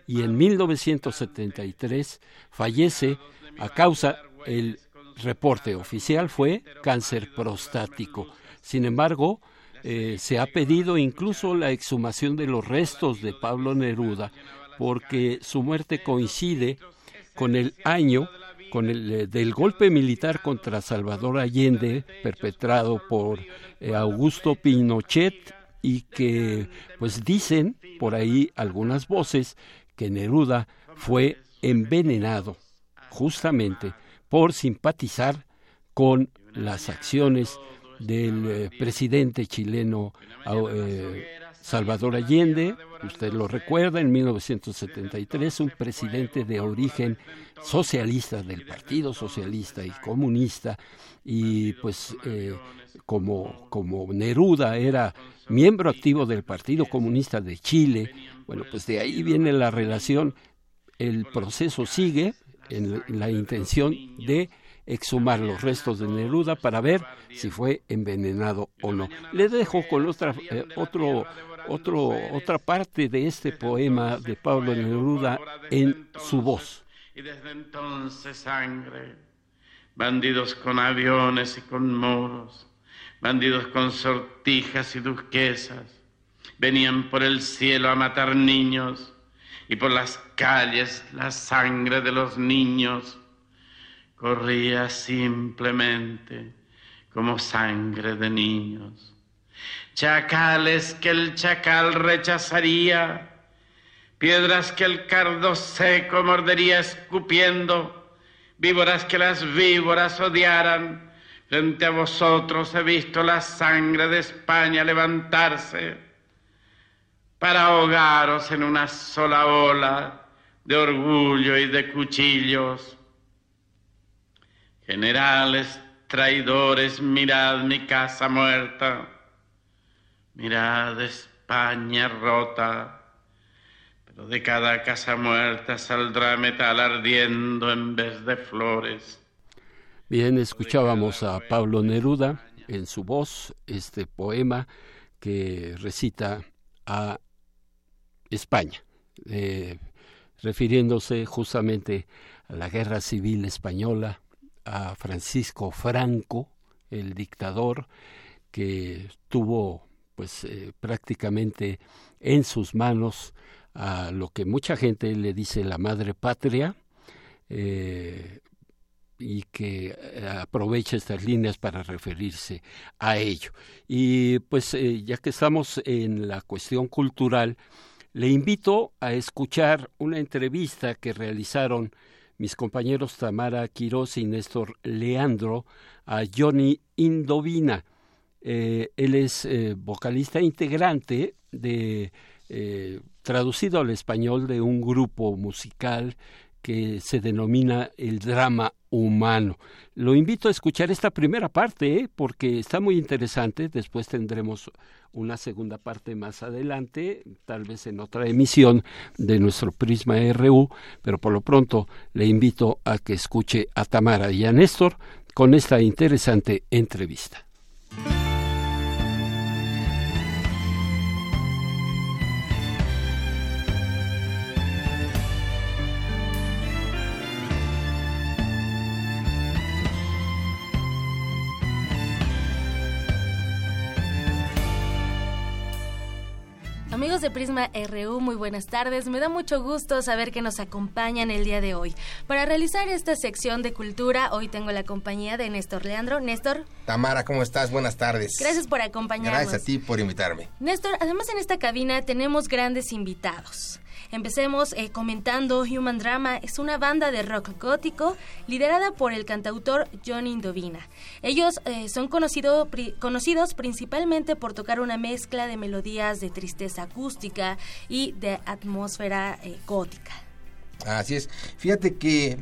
y en 1973 fallece a causa el reporte oficial fue cáncer prostático. Sin embargo, eh, se ha pedido incluso la exhumación de los restos de Pablo Neruda porque su muerte coincide con el año con el eh, del golpe militar contra Salvador Allende perpetrado por eh, Augusto Pinochet y que pues dicen por ahí algunas voces que Neruda fue envenenado justamente por simpatizar con las acciones del eh, presidente chileno eh, Salvador Allende, usted lo recuerda, en 1973, un presidente de origen socialista del Partido Socialista y Comunista, y pues eh, como, como Neruda era miembro activo del Partido Comunista de Chile, bueno, pues de ahí viene la relación, el proceso sigue, en la intención de exhumar los restos de Neruda para ver si fue envenenado o no. Le dejo con otra, eh, otro, otro, otra parte de este poema de Pablo Neruda en su voz. Y desde entonces sangre, bandidos con aviones y con moros, bandidos con sortijas y duquesas, venían por el cielo a matar niños y por las calles la sangre de los niños corría simplemente como sangre de niños. Chacales que el chacal rechazaría, piedras que el cardo seco mordería escupiendo, víboras que las víboras odiaran. Frente a vosotros he visto la sangre de España levantarse para ahogaros en una sola ola de orgullo y de cuchillos. Generales, traidores, mirad mi casa muerta, mirad España rota, pero de cada casa muerta saldrá metal ardiendo en vez de flores. Bien, escuchábamos a Pablo Neruda en su voz este poema que recita a España, eh, refiriéndose justamente a la guerra civil española, a Francisco Franco, el dictador que tuvo pues eh, prácticamente en sus manos a lo que mucha gente le dice la madre patria eh, y que aprovecha estas líneas para referirse a ello. Y pues ya que estamos en la cuestión cultural, le invito a escuchar una entrevista que realizaron mis compañeros Tamara Quiroz y Néstor Leandro a Johnny Indovina. Eh, él es eh, vocalista integrante de eh, traducido al español de un grupo musical que se denomina el drama humano. Lo invito a escuchar esta primera parte porque está muy interesante. Después tendremos una segunda parte más adelante, tal vez en otra emisión de nuestro Prisma RU, pero por lo pronto le invito a que escuche a Tamara y a Néstor con esta interesante entrevista. De Prisma RU, muy buenas tardes. Me da mucho gusto saber que nos acompañan el día de hoy. Para realizar esta sección de cultura, hoy tengo la compañía de Néstor Leandro. Néstor. Tamara, ¿cómo estás? Buenas tardes. Gracias por acompañarnos. Gracias a ti por invitarme. Néstor, además en esta cabina tenemos grandes invitados. Empecemos eh, comentando Human Drama. Es una banda de rock gótico liderada por el cantautor Johnny Indovina. Ellos eh, son conocido, conocidos principalmente por tocar una mezcla de melodías de tristeza acústica y de atmósfera eh, gótica. Así es. Fíjate que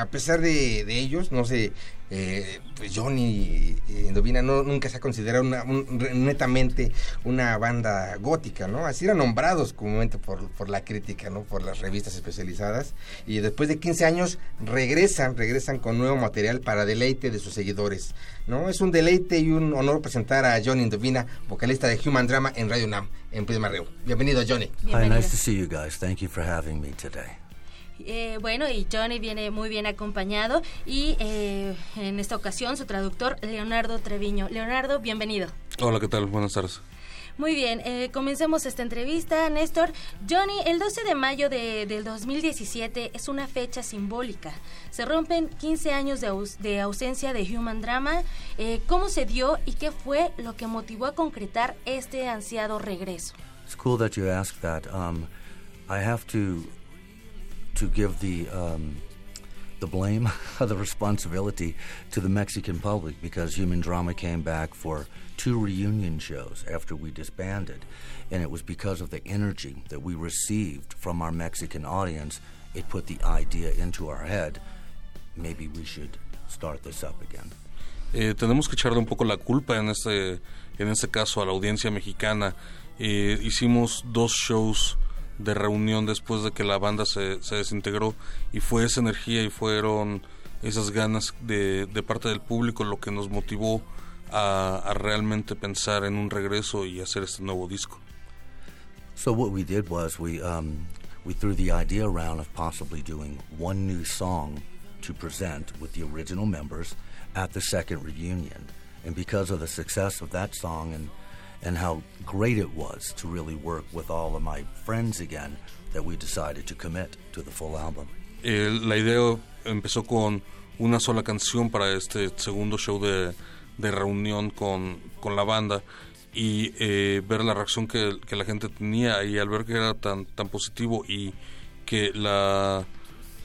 a pesar de, de, ellos, no sé, eh, pues Johnny Endovina no, nunca se ha considerado una, netamente una banda gótica, ¿no? Así eran nombrados comúnmente por, por la crítica, ¿no? Por las revistas especializadas. Y después de 15 años regresan, regresan con nuevo material para deleite de sus seguidores, ¿no? Es un deleite y un honor presentar a Johnny Endovina, vocalista de Human Drama en Radio Nam, en Prima Bienvenido, Johnny. Hi, nice to see you guys. Thank you for having me today. Eh, bueno, y Johnny viene muy bien acompañado y eh, en esta ocasión su traductor Leonardo Treviño. Leonardo, bienvenido. Hola, ¿qué tal? Buenas tardes. Muy bien, eh, comencemos esta entrevista, Néstor. Johnny, el 12 de mayo de, del 2017 es una fecha simbólica. Se rompen 15 años de, de ausencia de Human Drama. ¿Cómo se dio y qué fue lo que motivó a concretar este ansiado regreso? It's cool that you asked that. Um, I have to to give the um, the blame, the responsibility to the Mexican public because Human Drama came back for two reunion shows after we disbanded, and it was because of the energy that we received from our Mexican audience. It put the idea into our head. Maybe we should start this up again. Eh, tenemos que echarle un poco la culpa en este, en este caso a la audiencia mexicana. Eh, hicimos dos shows de reunión después de que la banda se, se desintegró y fue esa energía y fueron esas ganas de, de parte del público lo que nos motivó a, realmente pensar en un regreso y hacer este nuevo disco. So what we did was we um, we threw the idea around of possibly doing one new song to present with the original members at the second reunion, and because of the success of that song and and how great it was to really work with all of my friends again that we decided to commit to the full album. Eh, la idea empezó con una sola canción para este segundo show de, de reunión con, con, la banda y eh, ver la reacción que, que, la gente tenía y al ver que era tan, tan positivo y que la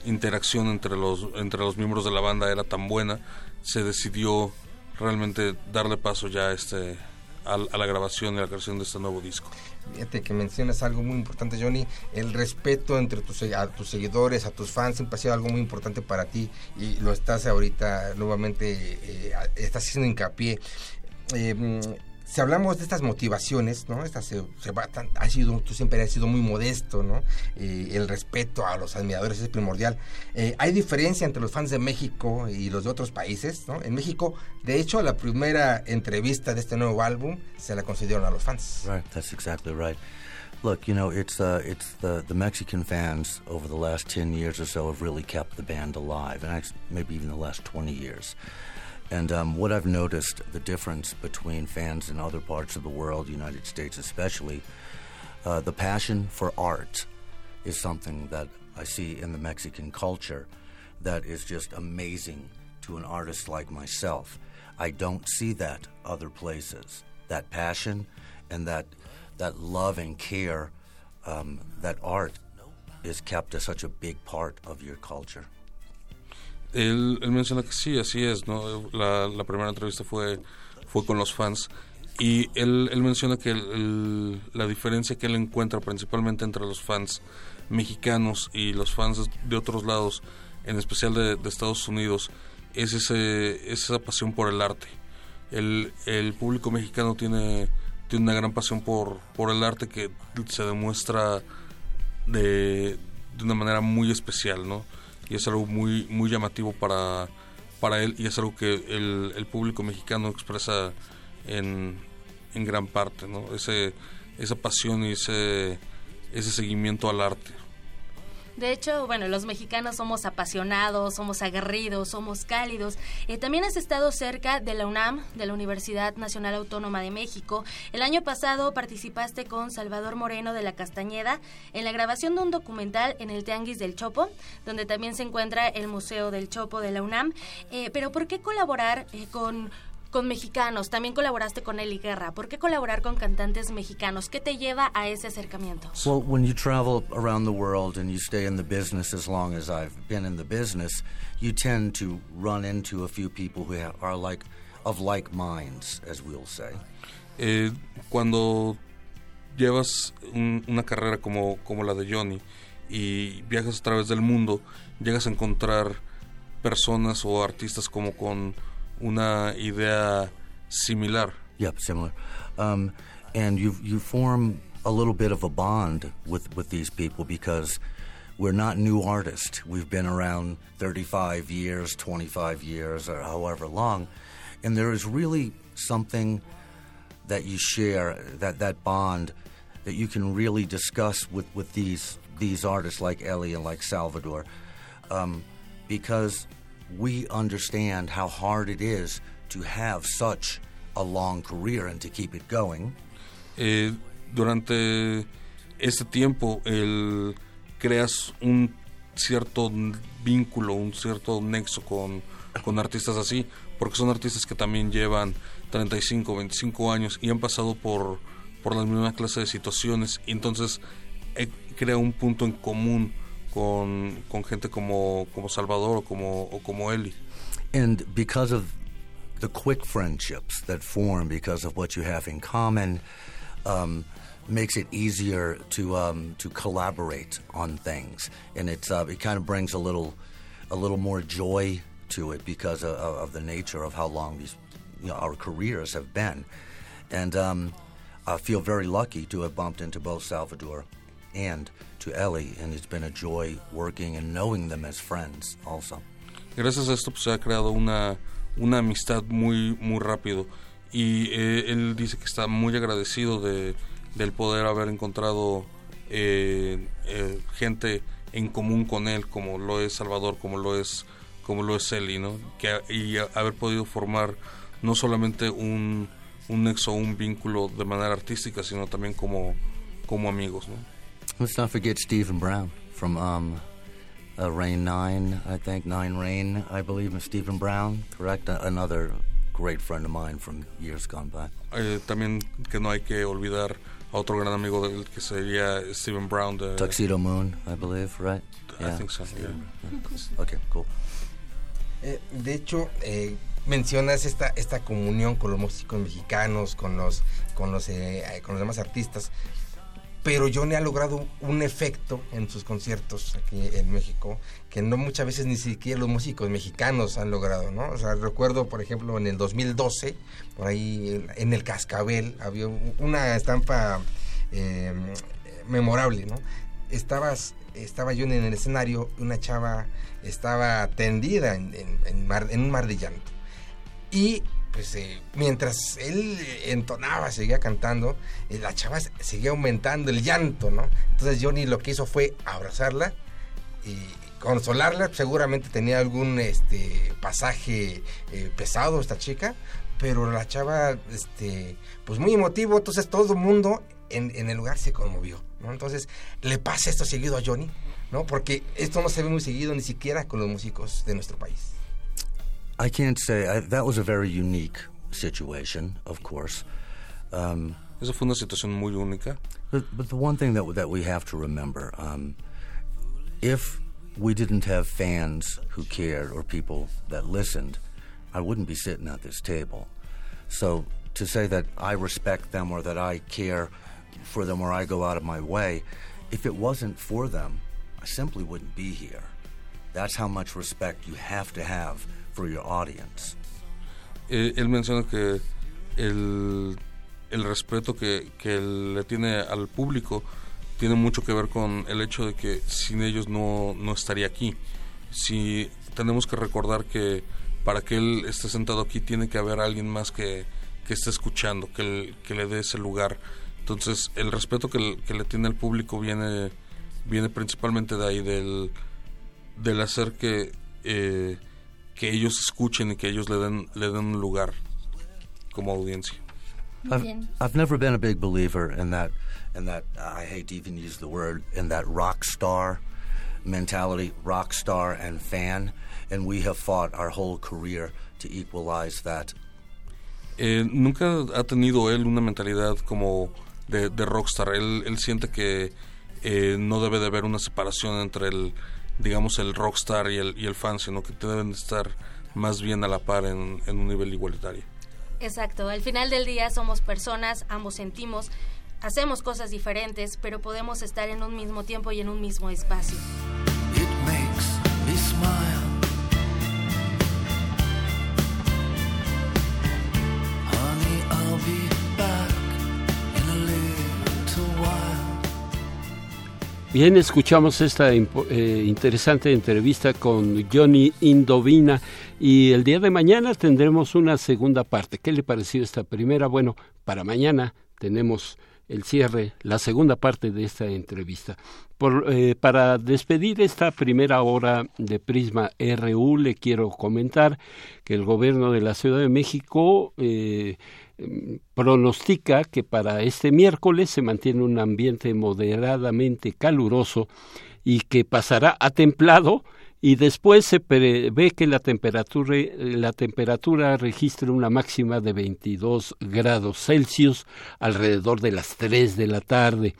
interacción entre los, entre los miembros de la banda era tan buena, se decidió realmente darle paso ya a este, a, la grabación y la creación de este nuevo disco. Fíjate que mencionas algo muy importante, Johnny, el respeto entre tus, a tus seguidores, a tus fans, siempre ha sido algo muy importante para ti y lo estás ahorita nuevamente, eh, estás haciendo hincapié. Eh, si hablamos de estas motivaciones, ¿no? Estas se, se va, tan, ha sido, tú siempre has sido muy modesto, ¿no? Eh, el respeto a los admiradores es primordial. Eh, hay diferencia entre los fans de México y los de otros países, ¿no? En México, de hecho, la primera entrevista de este nuevo álbum se la concedieron a los fans. Right, that's exactly right. Look, you know, it's uh, it's the the Mexican fans over the last ten years or so have really kept the band alive, and maybe even the last twenty years. And um, what I've noticed, the difference between fans in other parts of the world, United States especially, uh, the passion for art is something that I see in the Mexican culture that is just amazing to an artist like myself. I don't see that other places. That passion and that that love and care, um, that art is kept as such a big part of your culture. Él, él, menciona que sí, así es, ¿no? La, la, primera entrevista fue, fue con los fans y él, él menciona que el, el, la diferencia que él encuentra principalmente entre los fans mexicanos y los fans de otros lados, en especial de, de Estados Unidos, es ese, esa pasión por el arte. El, el público mexicano tiene, tiene una gran pasión por, por el arte que se demuestra de, de una manera muy especial, ¿no? Y es algo muy muy llamativo para, para él y es algo que el, público mexicano expresa en, en gran parte, ¿no? Ese, esa pasión y ese, ese seguimiento al arte. De hecho, bueno, los mexicanos somos apasionados, somos aguerridos, somos cálidos. Eh, también has estado cerca de la UNAM, de la Universidad Nacional Autónoma de México. El año pasado participaste con Salvador Moreno de la Castañeda en la grabación de un documental en el Tianguis del Chopo, donde también se encuentra el Museo del Chopo de la UNAM. Eh, pero ¿por qué colaborar eh, con con mexicanos, también colaboraste con Eli Guerra. ¿Por qué colaborar con cantantes mexicanos? ¿Qué te lleva a ese acercamiento? Well, when you travel around the world and you stay in the business as long as I've been in the business, you tend to run into a few people who are like of like minds, as we'll say. Eh, cuando llevas un, una carrera como, como la de Johnny y viajas a través del mundo, llegas a encontrar personas o artistas como con una idea similar. Yep, similar. Um, and you you form a little bit of a bond with with these people because we're not new artists. We've been around 35 years, 25 years, or however long, and there is really something that you share that that bond that you can really discuss with with these these artists like Ellie and like Salvador, um, because we understand how hard it is to have such a long career and to keep it going. Eh, durante este tiempo, el, creas un cierto vínculo, un cierto nexo con, con artistas así, porque son artistas que también llevan 35, 25 años y han pasado por, por la misma clase de situaciones, y entonces eh, crea un punto en común con, con gente como, como Salvador o como, o como Eli. And because of the quick friendships that form because of what you have in common, um, makes it easier to um, to collaborate on things, and it's uh, it kind of brings a little a little more joy to it because of, of the nature of how long these you know our careers have been, and um, I feel very lucky to have bumped into both Salvador and to Ellie, and it's been a joy working and knowing them as friends also. Gracias a esto pues, se ha creado una, una amistad muy, muy rápido y eh, él dice que está muy agradecido de, del poder haber encontrado eh, eh, gente en común con él, como lo es Salvador, como lo es, como lo es Ellie, ¿no? Que, y haber podido formar no solamente un, un nexo, un vínculo de manera artística, sino también como, como amigos, ¿no? Let's not forget Stephen Brown from um, uh, Rain 9, I think, 9 Rain, I believe, and Stephen Brown, correct? Uh, another great friend of mine from years gone by. Eh, también que no hay que olvidar a otro gran amigo del que sería Stephen Brown. De, Tuxedo Moon, I believe, right? I Yeah. think so, yeah. Okay, cool. Eh, de hecho, eh, mencionas esta, esta comunión con los músicos mexicanos, con los, con los, eh, con los demás artistas, pero Johnny ha logrado un efecto en sus conciertos aquí en México que no muchas veces ni siquiera los músicos mexicanos han logrado, ¿no? O sea, recuerdo, por ejemplo, en el 2012, por ahí en- el Cascabel había una estampa eh, memorable, ¿no? Estabas, estaba Johnny en el escenario, una chava estaba tendida en, en un mar de llanto. Y pues eh, mientras él entonaba, seguía cantando, eh, la chava se- seguía aumentando el llanto, ¿no? Entonces Johnny lo que hizo fue abrazarla y consolarla. Seguramente tenía algún este pasaje eh, pesado esta chica, pero la chava, este, pues muy emotivo. Entonces todo el mundo en, en el lugar se conmovió, ¿no? Entonces le pasa esto seguido a Johnny, ¿no? Porque esto no se ve muy seguido ni siquiera con los músicos de nuestro país. I can't say I, that was a very unique situation, of course. Um, fue una situación muy única. But, but the one thing that that we have to remember, um, if we didn't have fans who cared or people that listened, I wouldn't be sitting at this table. So to say that I respect them or that I care for them or I go out of my way, if it wasn't for them, I simply wouldn't be here. That's how much respect you have to have for your audience. Eh, él menciona que el, el respeto que, que él le tiene al público tiene mucho que ver con el hecho de que sin ellos no, no estaría aquí. Si tenemos que recordar que para que él esté sentado aquí tiene que haber alguien más que, que esté escuchando, que, el- que le dé ese lugar. Entonces el respeto que, el- que le tiene al público viene viene principalmente de ahí, del, del hacer que, eh, que ellos escuchen y que ellos le den, le den un lugar como audiencia. I've, I've never been a big believer in that, in that, I hate to even use the word, in that rock star mentality, rock star and fan, and we have fought our whole career to equalize that. Eh, nunca ha tenido él una mentalidad como de, de rockstar. Él, él siente que eh, no debe de haber una separación entre el, digamos, el rockstar y el, y el fan, sino que deben estar más bien a la par en, en un nivel igualitario. Exacto, al final del día somos personas, ambos sentimos, hacemos cosas diferentes, pero podemos estar en un mismo tiempo y en un mismo espacio. Bien, escuchamos esta eh, interesante entrevista con Johnny Indovina y el día de mañana tendremos una segunda parte. ¿Qué le pareció esta primera? Bueno, para mañana tenemos el cierre, la segunda parte de esta entrevista. Por, eh, para despedir esta primera hora de Prisma RU, le quiero comentar que el gobierno de la Ciudad de México eh, pronostica que para este miércoles se mantiene un ambiente moderadamente caluroso y que pasará a templado y después se prevé que la temperatura, la temperatura registre una máxima de 22 grados Celsius alrededor de las 3 de la tarde.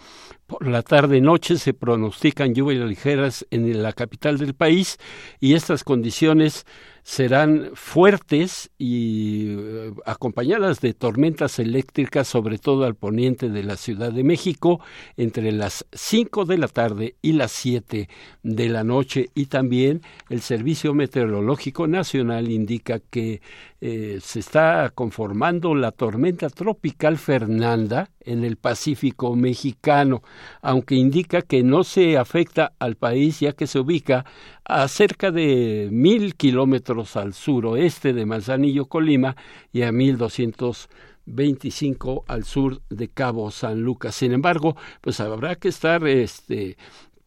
Por la tarde-noche se pronostican lluvias ligeras en la capital del país y estas condiciones serán fuertes y eh, acompañadas de tormentas eléctricas, sobre todo al poniente de la Ciudad de México, entre las 5 de la tarde y las 7 de la noche. Y también el Servicio Meteorológico Nacional indica que eh, se está conformando la tormenta tropical Fernanda en el Pacífico mexicano, aunque indica que no se afecta al país ya que se ubica a cerca de mil kilómetros al suroeste de Manzanillo, Colima, y a mil doscientos veinticinco al sur de Cabo San Lucas. Sin embargo, pues habrá que estar este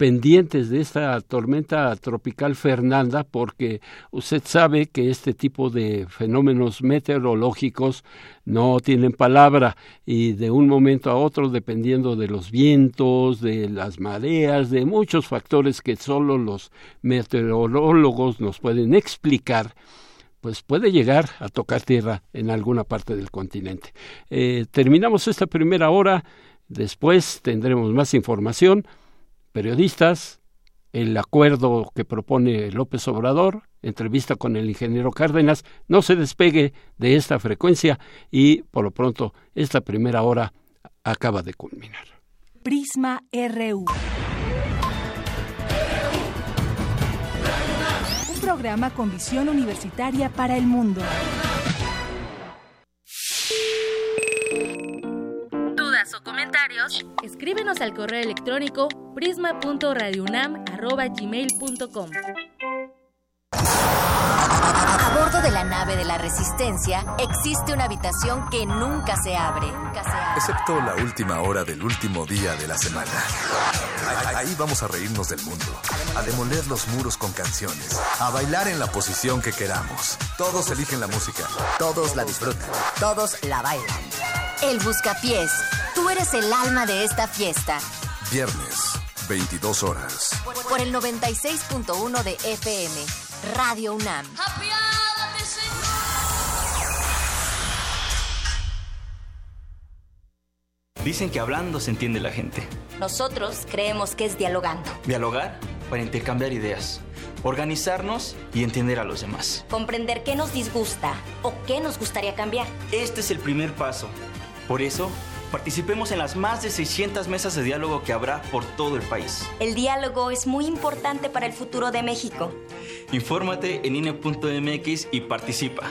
pendientes de esta tormenta tropical Fernanda porque usted sabe que este tipo de fenómenos meteorológicos no tienen palabra y de un momento a otro dependiendo de los vientos, de las mareas, de muchos factores que solo los meteorólogos nos pueden explicar, pues puede llegar a tocar tierra en alguna parte del continente. Eh, terminamos esta primera hora, después tendremos más información periodistas, el acuerdo que propone López Obrador, entrevista con el ingeniero Cárdenas, no se despegue de esta frecuencia y por lo pronto esta primera hora acaba de culminar. Prisma RU. Un programa con visión universitaria para el mundo. O comentarios, escríbenos al correo electrónico prisma.radiounam@gmail.com. A bordo de la nave de la Resistencia existe una habitación que nunca se abre. Excepto la última hora del último día de la semana. Ahí vamos a reírnos del mundo, a demoler los muros con canciones, a bailar en la posición que queramos. Todos eligen la música. Todos la disfrutan. Todos la bailan. El Buscapiés. Tú eres el alma de esta fiesta. Viernes, 22 horas. Por el 96.1 de FM. Radio UNAM. Dicen que hablando se entiende la gente. Nosotros creemos que es dialogando. Dialogar para intercambiar ideas, organizarnos y entender a los demás. Comprender qué nos disgusta o qué nos gustaría cambiar. Este es el primer paso. Por eso, participemos en las más de 600 mesas de diálogo que habrá por todo el país. El diálogo es muy importante para el futuro de México. Infórmate en INE.mx y participa.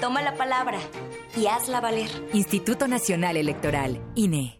Toma la palabra y hazla valer. Instituto Nacional Electoral, INE.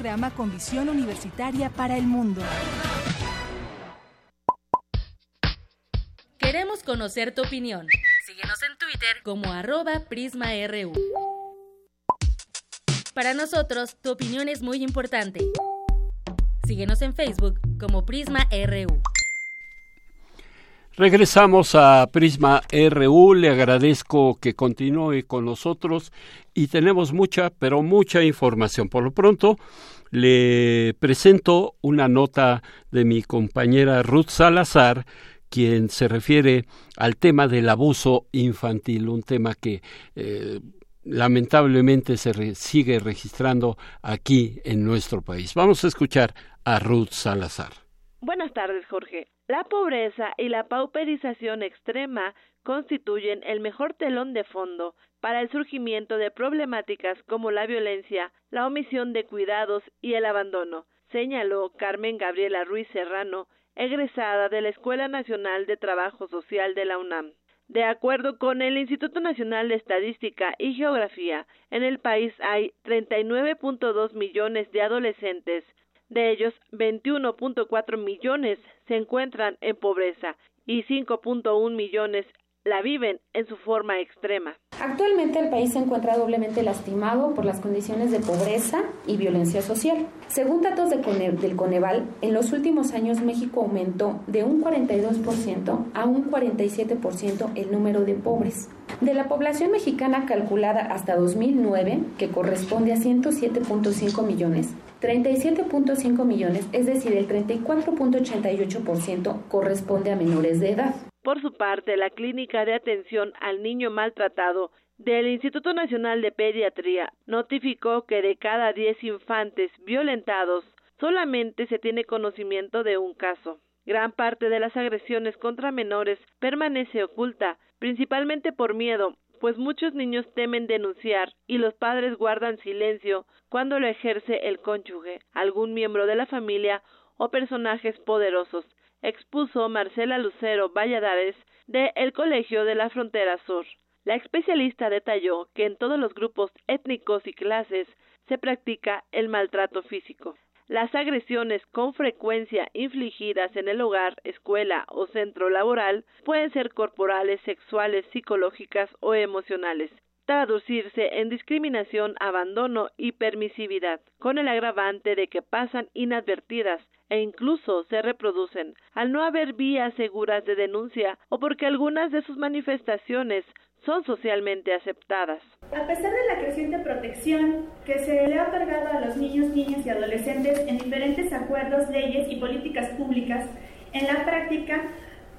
Programa con visión universitaria para el mundo. Queremos conocer tu opinión. Síguenos en Twitter como arroba PrismaRU. Para nosotros, tu opinión es muy importante. Síguenos en Facebook como Prisma RU. Regresamos a Prisma RU, le agradezco que continúe con nosotros y tenemos mucha, pero mucha información. Por lo pronto, le presento una nota de mi compañera Ruth Salazar, quien se refiere al tema del abuso infantil, un tema que eh, lamentablemente se sigue registrando aquí en nuestro país. Vamos a escuchar a Ruth Salazar. Buenas tardes, Jorge. La pobreza y la pauperización extrema constituyen el mejor telón de fondo para el surgimiento de problemáticas como la violencia, la omisión de cuidados y el abandono, señaló Carmen Gabriela Ruiz Serrano, egresada de la Escuela Nacional de Trabajo Social de la UNAM. De acuerdo con el Instituto Nacional de Estadística y Geografía, en el país hay 39.2 millones de adolescentes, de ellos 21.4 millones se encuentran en pobreza y 5.1 millones la viven en su forma extrema. Actualmente el país se encuentra doblemente lastimado por las condiciones de pobreza y violencia social. Según datos del Coneval, en los últimos años México aumentó de un 42% a un 47% el número de pobres. De la población mexicana calculada hasta 2009, que corresponde a 107.5 millones, 37.5 millones, es decir, el 34.88% corresponde a menores de edad. Por su parte, la Clínica de Atención al Niño Maltratado del Instituto Nacional de Pediatría notificó que de cada 10 infantes violentados, solamente se tiene conocimiento de un caso. Gran parte de las agresiones contra menores permanece oculta, principalmente por miedo, pues muchos niños temen denunciar y los padres guardan silencio cuando lo ejerce el cónyuge, algún miembro de la familia o personajes poderosos, expuso Marcela Lucero Valladares de El Colegio de la Frontera Sur. La especialista detalló que en todos los grupos étnicos y clases se practica el maltrato físico. Las agresiones con frecuencia infligidas en el hogar, escuela o centro laboral pueden ser corporales, sexuales, psicológicas o emocionales, traducirse en discriminación, abandono y permisividad, con el agravante de que pasan inadvertidas e incluso se reproducen, al no haber vías seguras de denuncia o porque algunas de sus manifestaciones son socialmente aceptadas. A pesar de la creciente protección que se le ha otorgado a los niños, niñas y adolescentes en diferentes acuerdos, leyes y políticas públicas, en la práctica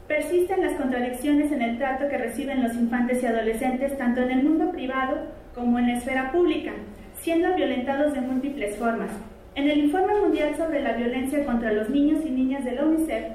persisten las contradicciones en el trato que reciben los infantes y adolescentes tanto en el mundo privado como en la esfera pública, siendo violentados de múltiples formas. En el Informe Mundial sobre la Violencia contra los Niños y Niñas de la UNICEF,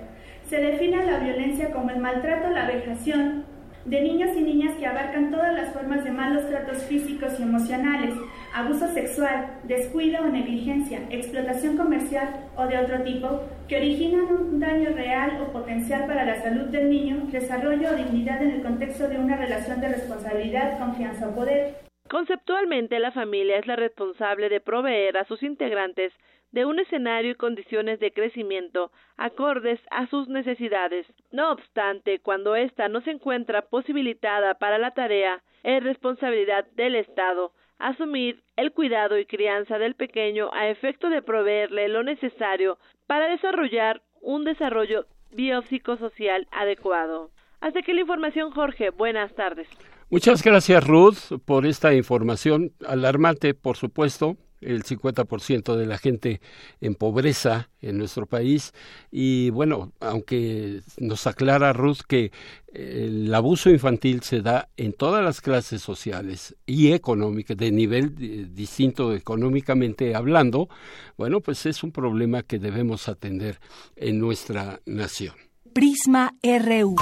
se define la violencia como el maltrato, la vejación, de niños y niñas que abarcan todas las formas de malos tratos físicos y emocionales, abuso sexual, descuido o negligencia, explotación comercial o de otro tipo, que originan un daño real o potencial para la salud del niño, desarrollo o dignidad en el contexto de una relación de responsabilidad, confianza o poder. Conceptualmente, la familia es la responsable de proveer a sus integrantes de un escenario y condiciones de crecimiento acordes a sus necesidades. No obstante, cuando ésta no se encuentra posibilitada para la tarea, es responsabilidad del Estado asumir el cuidado y crianza del pequeño a efecto de proveerle lo necesario para desarrollar un desarrollo biopsicosocial adecuado. Hasta que la información, Jorge. Buenas tardes. Muchas gracias, Ruth, por esta información alarmante, por supuesto. El 50% de la gente en pobreza en nuestro país. Y bueno, aunque nos aclara Ruth que el abuso infantil se da en todas las clases sociales y económicas, de nivel eh, distinto económicamente hablando, bueno, pues es un problema que debemos atender en nuestra nación. Prisma RU.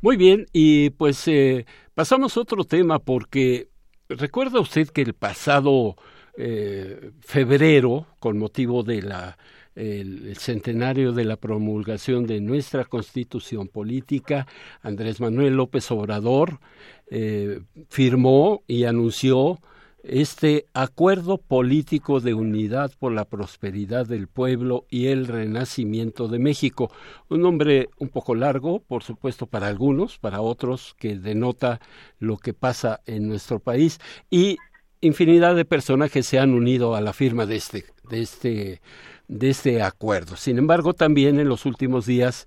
Muy bien, y pues eh, pasamos a otro tema porque recuerda usted que el pasado eh, febrero, con motivo de centenario de la promulgación de nuestra constitución política, Andrés Manuel López Obrador eh, firmó y anunció este acuerdo político de unidad por la prosperidad del pueblo y el renacimiento de México. Un nombre un poco largo, por supuesto, para algunos, para otros, que denota lo que pasa en nuestro país y infinidad de personajes se han unido a la firma de este, de este, de este acuerdo. Sin embargo, también en los últimos días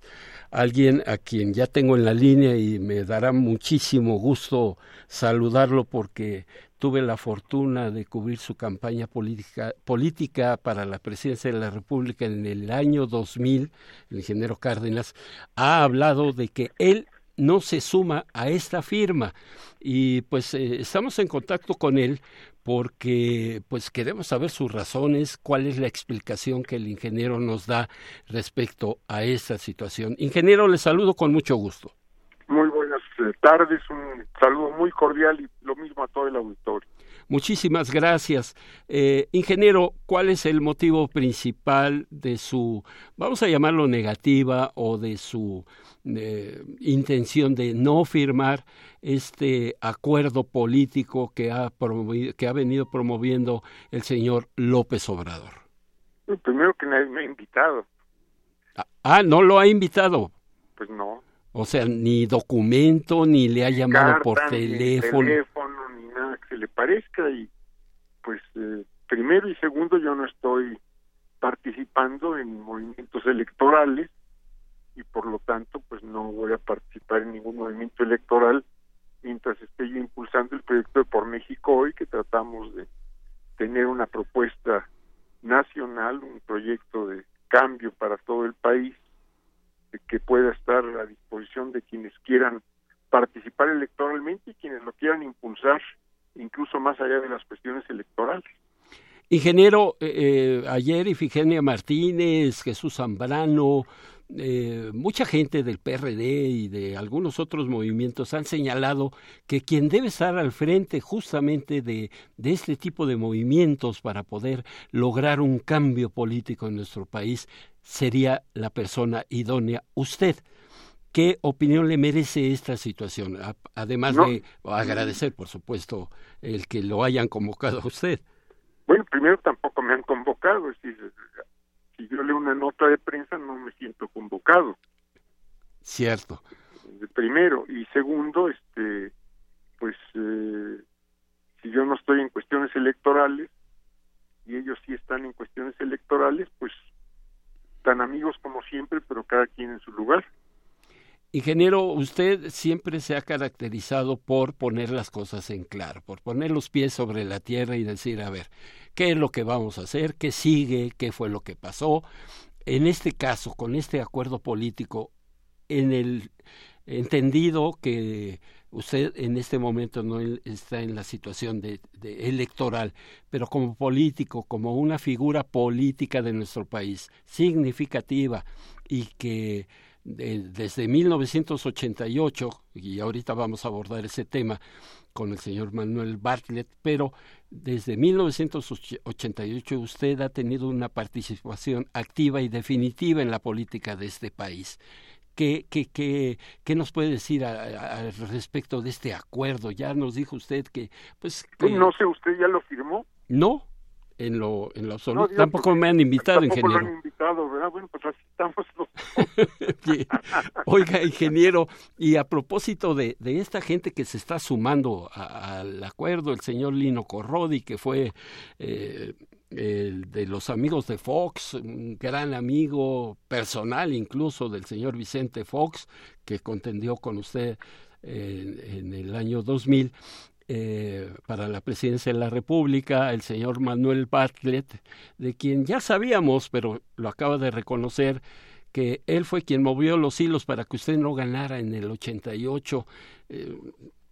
alguien a quien ya tengo en la línea y me dará muchísimo gusto saludarlo porque tuve la fortuna de cubrir su campaña política, política para la presidencia de la República en el año 2000, el ingeniero Cárdenas, ha hablado de que él no se suma a esta firma y pues eh, estamos en contacto con él porque pues queremos saber sus razones, cuál es la explicación que el ingeniero nos da respecto a esta situación. Ingeniero, le saludo con mucho gusto. Tardes, un saludo muy cordial y lo mismo a todo el auditorio. Muchísimas gracias. Eh, ingeniero, ¿cuál es el motivo principal de su, vamos a llamarlo negativa o de su eh, intención de no firmar este acuerdo político que ha, que ha venido promoviendo el señor López Obrador? Primero que nadie me ha invitado. Ah, ah no lo ha invitado. Pues no. O sea, ni documento, ni le ha llamado por teléfono. Ni teléfono, ni nada que se le parezca. Y pues eh, primero y segundo yo no estoy participando en movimientos electorales y por lo tanto pues no voy a participar en ningún movimiento electoral mientras esté yo impulsando el proyecto de Por México hoy que tratamos de tener una propuesta nacional, un proyecto de cambio para todo el país que pueda estar a disposición de quienes quieran participar electoralmente y quienes lo quieran impulsar incluso más allá de las cuestiones electorales. Ingeniero, eh, eh, ayer Ifigenia Martínez, Jesús Zambrano, eh, mucha gente del PRD y de algunos otros movimientos han señalado que quien debe estar al frente justamente de, de este tipo de movimientos para poder lograr un cambio político en nuestro país sería la persona idónea. Usted, ¿qué opinión le merece esta situación? Además de agradecer, por supuesto, el que lo hayan convocado a usted. Bueno, primero tampoco me han convocado, es decir, si yo leo una nota de prensa no me siento convocado. Cierto. Primero y segundo, este, pues eh, si yo no estoy en cuestiones electorales y ellos sí están en cuestiones electorales, pues tan amigos como siempre, pero cada quien en su lugar. Ingeniero, usted siempre se ha caracterizado por poner las cosas en claro, por poner los pies sobre la tierra y decir, a ver, ¿qué es lo que vamos a hacer? ¿Qué sigue? ¿Qué fue lo que pasó? En este caso, con este acuerdo político, en el entendido que usted en este momento no está en la situación de, electoral, pero como político, como una figura política de nuestro país significativa y que desde 1988, y ahorita vamos a abordar ese tema con el señor Manuel Bartlett, pero desde 1988 usted ha tenido una participación activa y definitiva en la política de este país ¿Qué, qué, qué, qué nos puede decir al respecto de este acuerdo? Ya nos dijo usted que, pues... No sé, ¿usted ya lo firmó? No, en lo, en lo absoluto. tampoco me han invitado, tampoco ingeniero. Lo han invitado, ¿verdad? Bueno, pues así estamos los... Oiga, ingeniero, y a propósito de, de esta gente que se está sumando al acuerdo, el señor Lino Corrodi, que fue eh, el de los amigos de Fox, un gran amigo personal incluso del señor Vicente Fox, que contendió con usted en, en el año 2000, eh, para la presidencia de la República, el señor Manuel Bartlett, de quien ya sabíamos, pero lo acaba de reconocer, que él fue quien movió los hilos para que usted no ganara en el 88. Eh,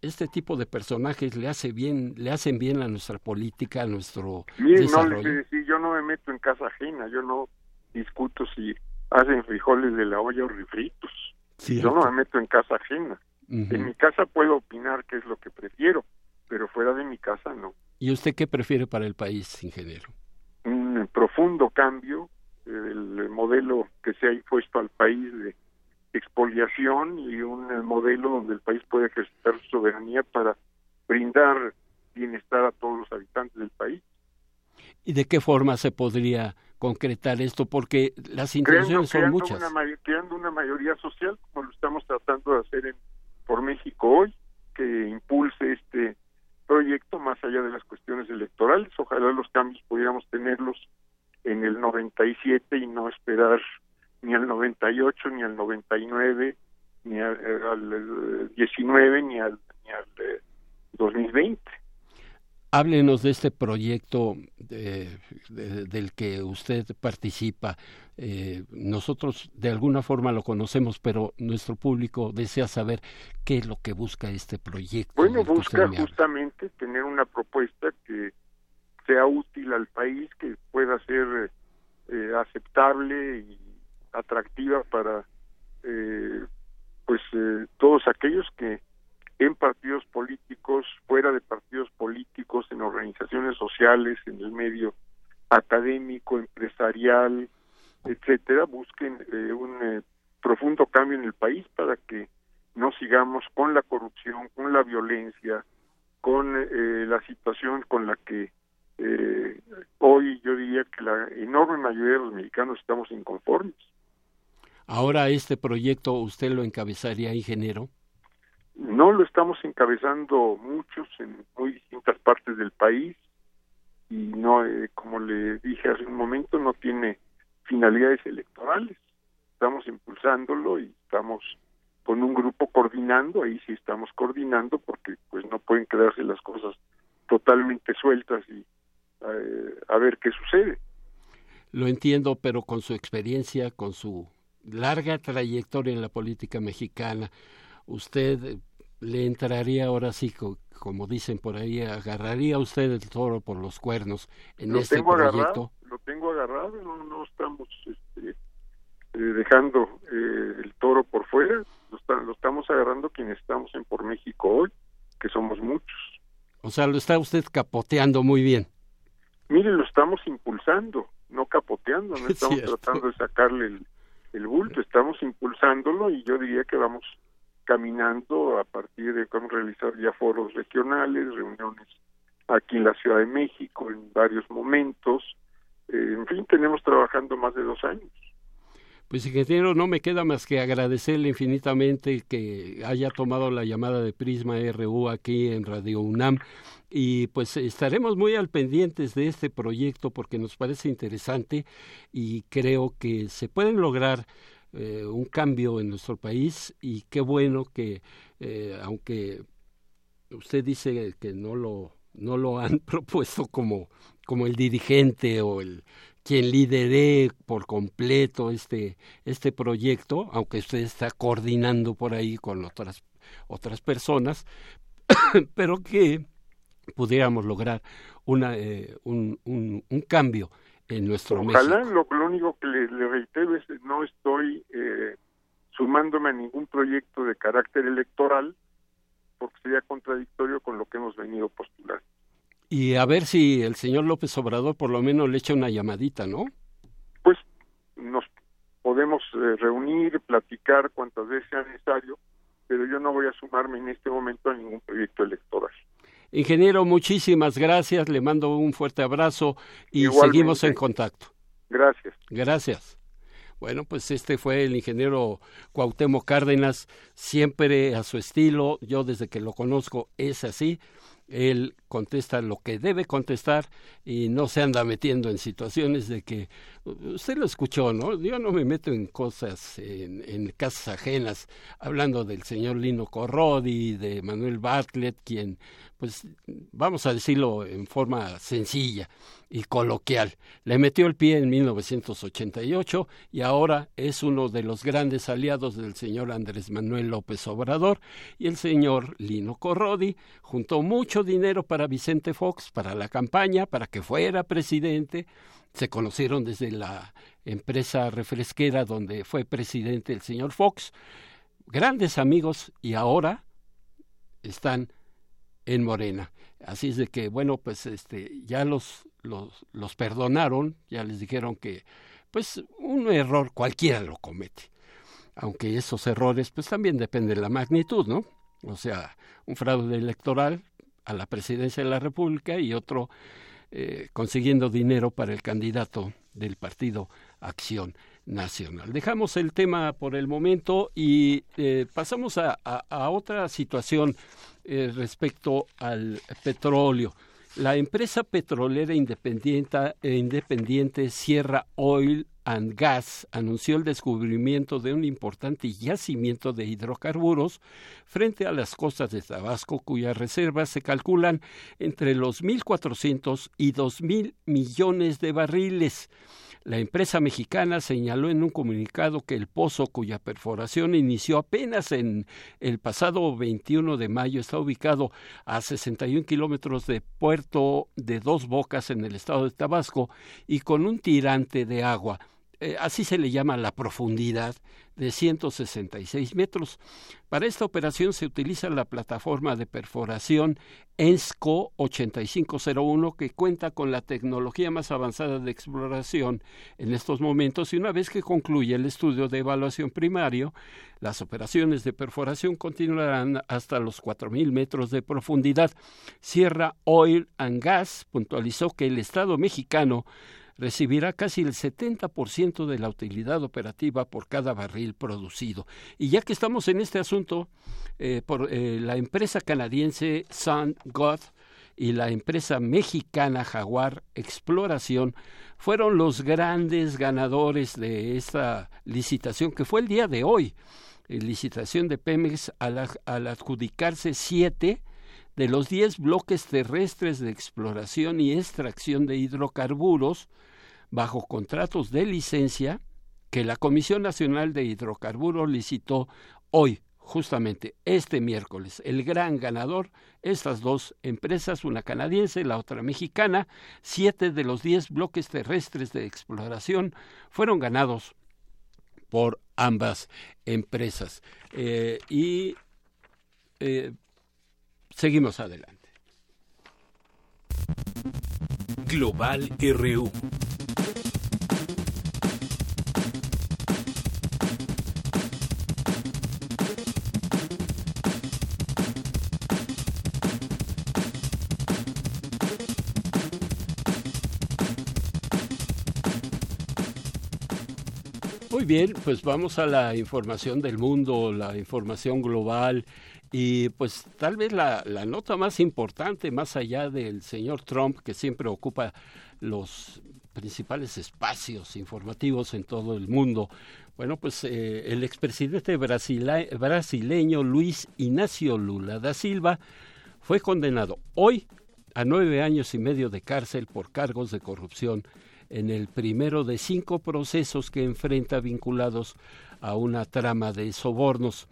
este tipo de personajes le hace bien, le hacen bien a nuestra política, a nuestro desarrollo. No, si yo no me meto en casa ajena, yo no discuto si hacen frijoles de la olla o refritos. Yo no me meto en casa ajena. En mi casa puedo opinar qué es lo que prefiero, pero fuera de mi casa no. ¿Y usted qué prefiere para el país, ingeniero? Un profundo cambio del modelo que se ha impuesto al país de expoliación y un modelo donde el país puede ejercitar su soberanía para brindar bienestar a todos los habitantes del país. ¿Y de qué forma se podría concretar esto? Porque las intenciones son muchas. Una, creando una mayoría social, como lo estamos tratando de hacer en, por México hoy, que impulse este proyecto más allá de las cuestiones electorales. Ojalá los cambios pudiéramos tenerlos en el 97 y no esperar ni al 98, ni al 99, ni al, al 19, ni al, ni al 2020. Háblenos de este proyecto de, del que usted participa. Eh, nosotros de alguna forma lo conocemos, pero nuestro público desea saber qué es lo que busca este proyecto. Bueno, busca justamente tener una propuesta que sea útil al país, que pueda ser eh, aceptable y atractiva para eh, pues eh, todos aquellos que en partidos políticos, fuera de partidos políticos, en organizaciones sociales, en el medio académico, empresarial, etcétera, busquen eh, un eh, profundo cambio en el país para que no sigamos con la corrupción, con la violencia, con eh, la situación con la que eh, hoy yo diría que la enorme mayoría de los mexicanos estamos inconformes. Ahora este proyecto usted lo encabezaría, ingeniero. No lo estamos encabezando muchos en muy distintas partes del país y no, eh, como le dije hace un momento, no tiene finalidades electorales. Estamos impulsándolo y estamos con un grupo coordinando, ahí sí estamos coordinando porque pues no pueden quedarse las cosas totalmente sueltas y eh, a ver qué sucede. Lo entiendo, pero con su experiencia, con su larga trayectoria en la política mexicana, usted le entraría ahora sí, como dicen por ahí, agarraría usted el toro por los cuernos en lo este tengo proyecto. Agarrado, lo tengo agarrado, no, no estamos este, eh, dejando eh, el toro por fuera, lo, está, lo estamos agarrando quienes estamos en Por México hoy, que somos muchos. O sea, lo está usted capoteando muy bien. Mire, lo estamos impulsando, no capoteando, no Es estamos cierto. tratando de sacarle el, el bulto, estamos impulsándolo y yo diría que vamos caminando a partir de realizar ya foros regionales, reuniones aquí en la Ciudad de México en varios momentos. Eh, en fin, tenemos trabajando más de dos años. Pues ingeniero, no me queda más que agradecerle infinitamente que haya tomado la llamada de Prisma RU aquí en Radio UNAM y pues estaremos muy al pendientes de este proyecto porque nos parece interesante y creo que se pueden lograr eh, un cambio en nuestro país y qué bueno que eh, aunque usted dice que no lo no lo han propuesto como como el dirigente o el quien lidere por completo este este proyecto aunque usted está coordinando por ahí con otras otras personas pero que pudiéramos lograr una eh, un, un, un cambio en nuestro Ojalá, México. lo, lo único que le, le reitero es que no estoy eh, sumándome a ningún proyecto de carácter electoral porque sería contradictorio con lo que hemos venido postulando. Y a ver si el señor López Obrador por lo menos le echa una llamadita, ¿no? Pues nos podemos eh, reunir, platicar cuantas veces sea necesario, pero yo no voy a sumarme en este momento a ningún proyecto electoral. Ingeniero, muchísimas gracias, le mando un fuerte abrazo y seguimos en contacto. Gracias. Gracias. Bueno, pues este fue el ingeniero Cuauhtémoc Cárdenas, siempre a su estilo, yo desde que lo conozco es así, él contesta lo que debe contestar y no se anda metiendo en situaciones de que usted lo escuchó, ¿no? Yo no me meto en cosas, en, en casas ajenas, hablando del señor Lino Corrodi, de Manuel Bartlett, quien, pues, vamos a decirlo en forma sencilla y coloquial, le metió el pie en 1988 y ahora es uno de los grandes aliados del señor Andrés Manuel López Obrador y el señor Lino Corrodi juntó mucho dinero para Vicente Fox, para la campaña, para que fuera presidente. Se conocieron desde la empresa refresquera donde fue presidente el señor Fox. Grandes amigos y ahora están en Morena. Así es de que, bueno, pues este, ya los, los, los perdonaron, ya les dijeron que, pues, un error cualquiera lo comete. Aunque esos errores, pues también depende de la magnitud, ¿no? O sea, un fraude electoral, a la presidencia de la República y otro eh, consiguiendo dinero para el candidato del partido Acción Nacional. Dejamos el tema por el momento y eh, pasamos a, otra situación eh, respecto al petróleo. La empresa petrolera independiente, independiente Sierra Oil and Gas anunció el descubrimiento de un importante yacimiento de hidrocarburos frente a las costas de Tabasco, cuyas reservas se calculan entre los 1.400 y 2.000 millones de barriles. La empresa mexicana señaló en un comunicado que el pozo cuya perforación inició apenas en el pasado 21 de mayo está ubicado a 61 kilómetros de Puerto de Dos Bocas en el estado de Tabasco y con un tirante de agua. Eh, así se le llama la profundidad de 166 metros. Para esta operación se utiliza la plataforma de perforación ENSCO 8501 que cuenta con la tecnología más avanzada de exploración en estos momentos y una vez que concluye el estudio de evaluación primario, las operaciones de perforación continuarán hasta los 4.000 metros de profundidad. Sierra Oil and Gas puntualizó que el Estado mexicano recibirá casi el 70% de la utilidad operativa por cada barril producido. Y ya que estamos en este asunto, eh, eh, la empresa canadiense Sun God y la empresa mexicana Jaguar Exploración fueron los grandes ganadores de esta licitación que fue el día de hoy. Eh, licitación de Pemex al, al adjudicarse siete de los diez bloques terrestres de exploración y extracción de hidrocarburos bajo contratos de licencia que la Comisión Nacional de Hidrocarburos licitó hoy, justamente este miércoles. El gran ganador, estas dos empresas, una canadiense, la otra mexicana, siete de los diez bloques terrestres de exploración fueron ganados por ambas empresas. Eh, y eh, seguimos adelante. Global RU. Bien, pues vamos a la información del mundo, la información global y pues tal vez la, nota más importante, más allá del señor Trump, que siempre ocupa los principales espacios informativos en todo el mundo. Bueno, pues eh, el expresidente brasileño Luis Ignacio Lula da Silva fue condenado hoy a nueve años y medio de cárcel por cargos de corrupción en el primero de cinco procesos que enfrenta vinculados a una trama de sobornos.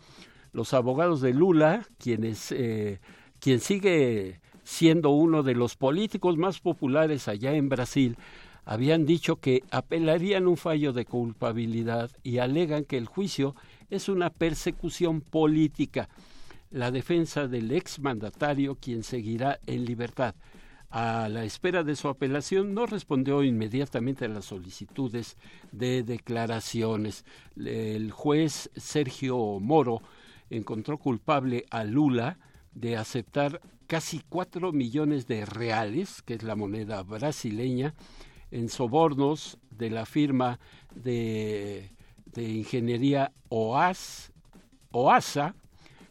Los abogados de Lula, quienes, eh, quien sigue siendo uno de los políticos más populares allá en Brasil, habían dicho que apelarían un fallo de culpabilidad y alegan que el juicio es una persecución política. La defensa del exmandatario, quien seguirá en libertad. A la espera de su apelación, no respondió inmediatamente a las solicitudes de declaraciones. El juez Sergio Moro encontró culpable a Lula de aceptar casi cuatro millones de reales, que es la moneda brasileña, en sobornos de la firma de, de ingeniería OAS, OASA.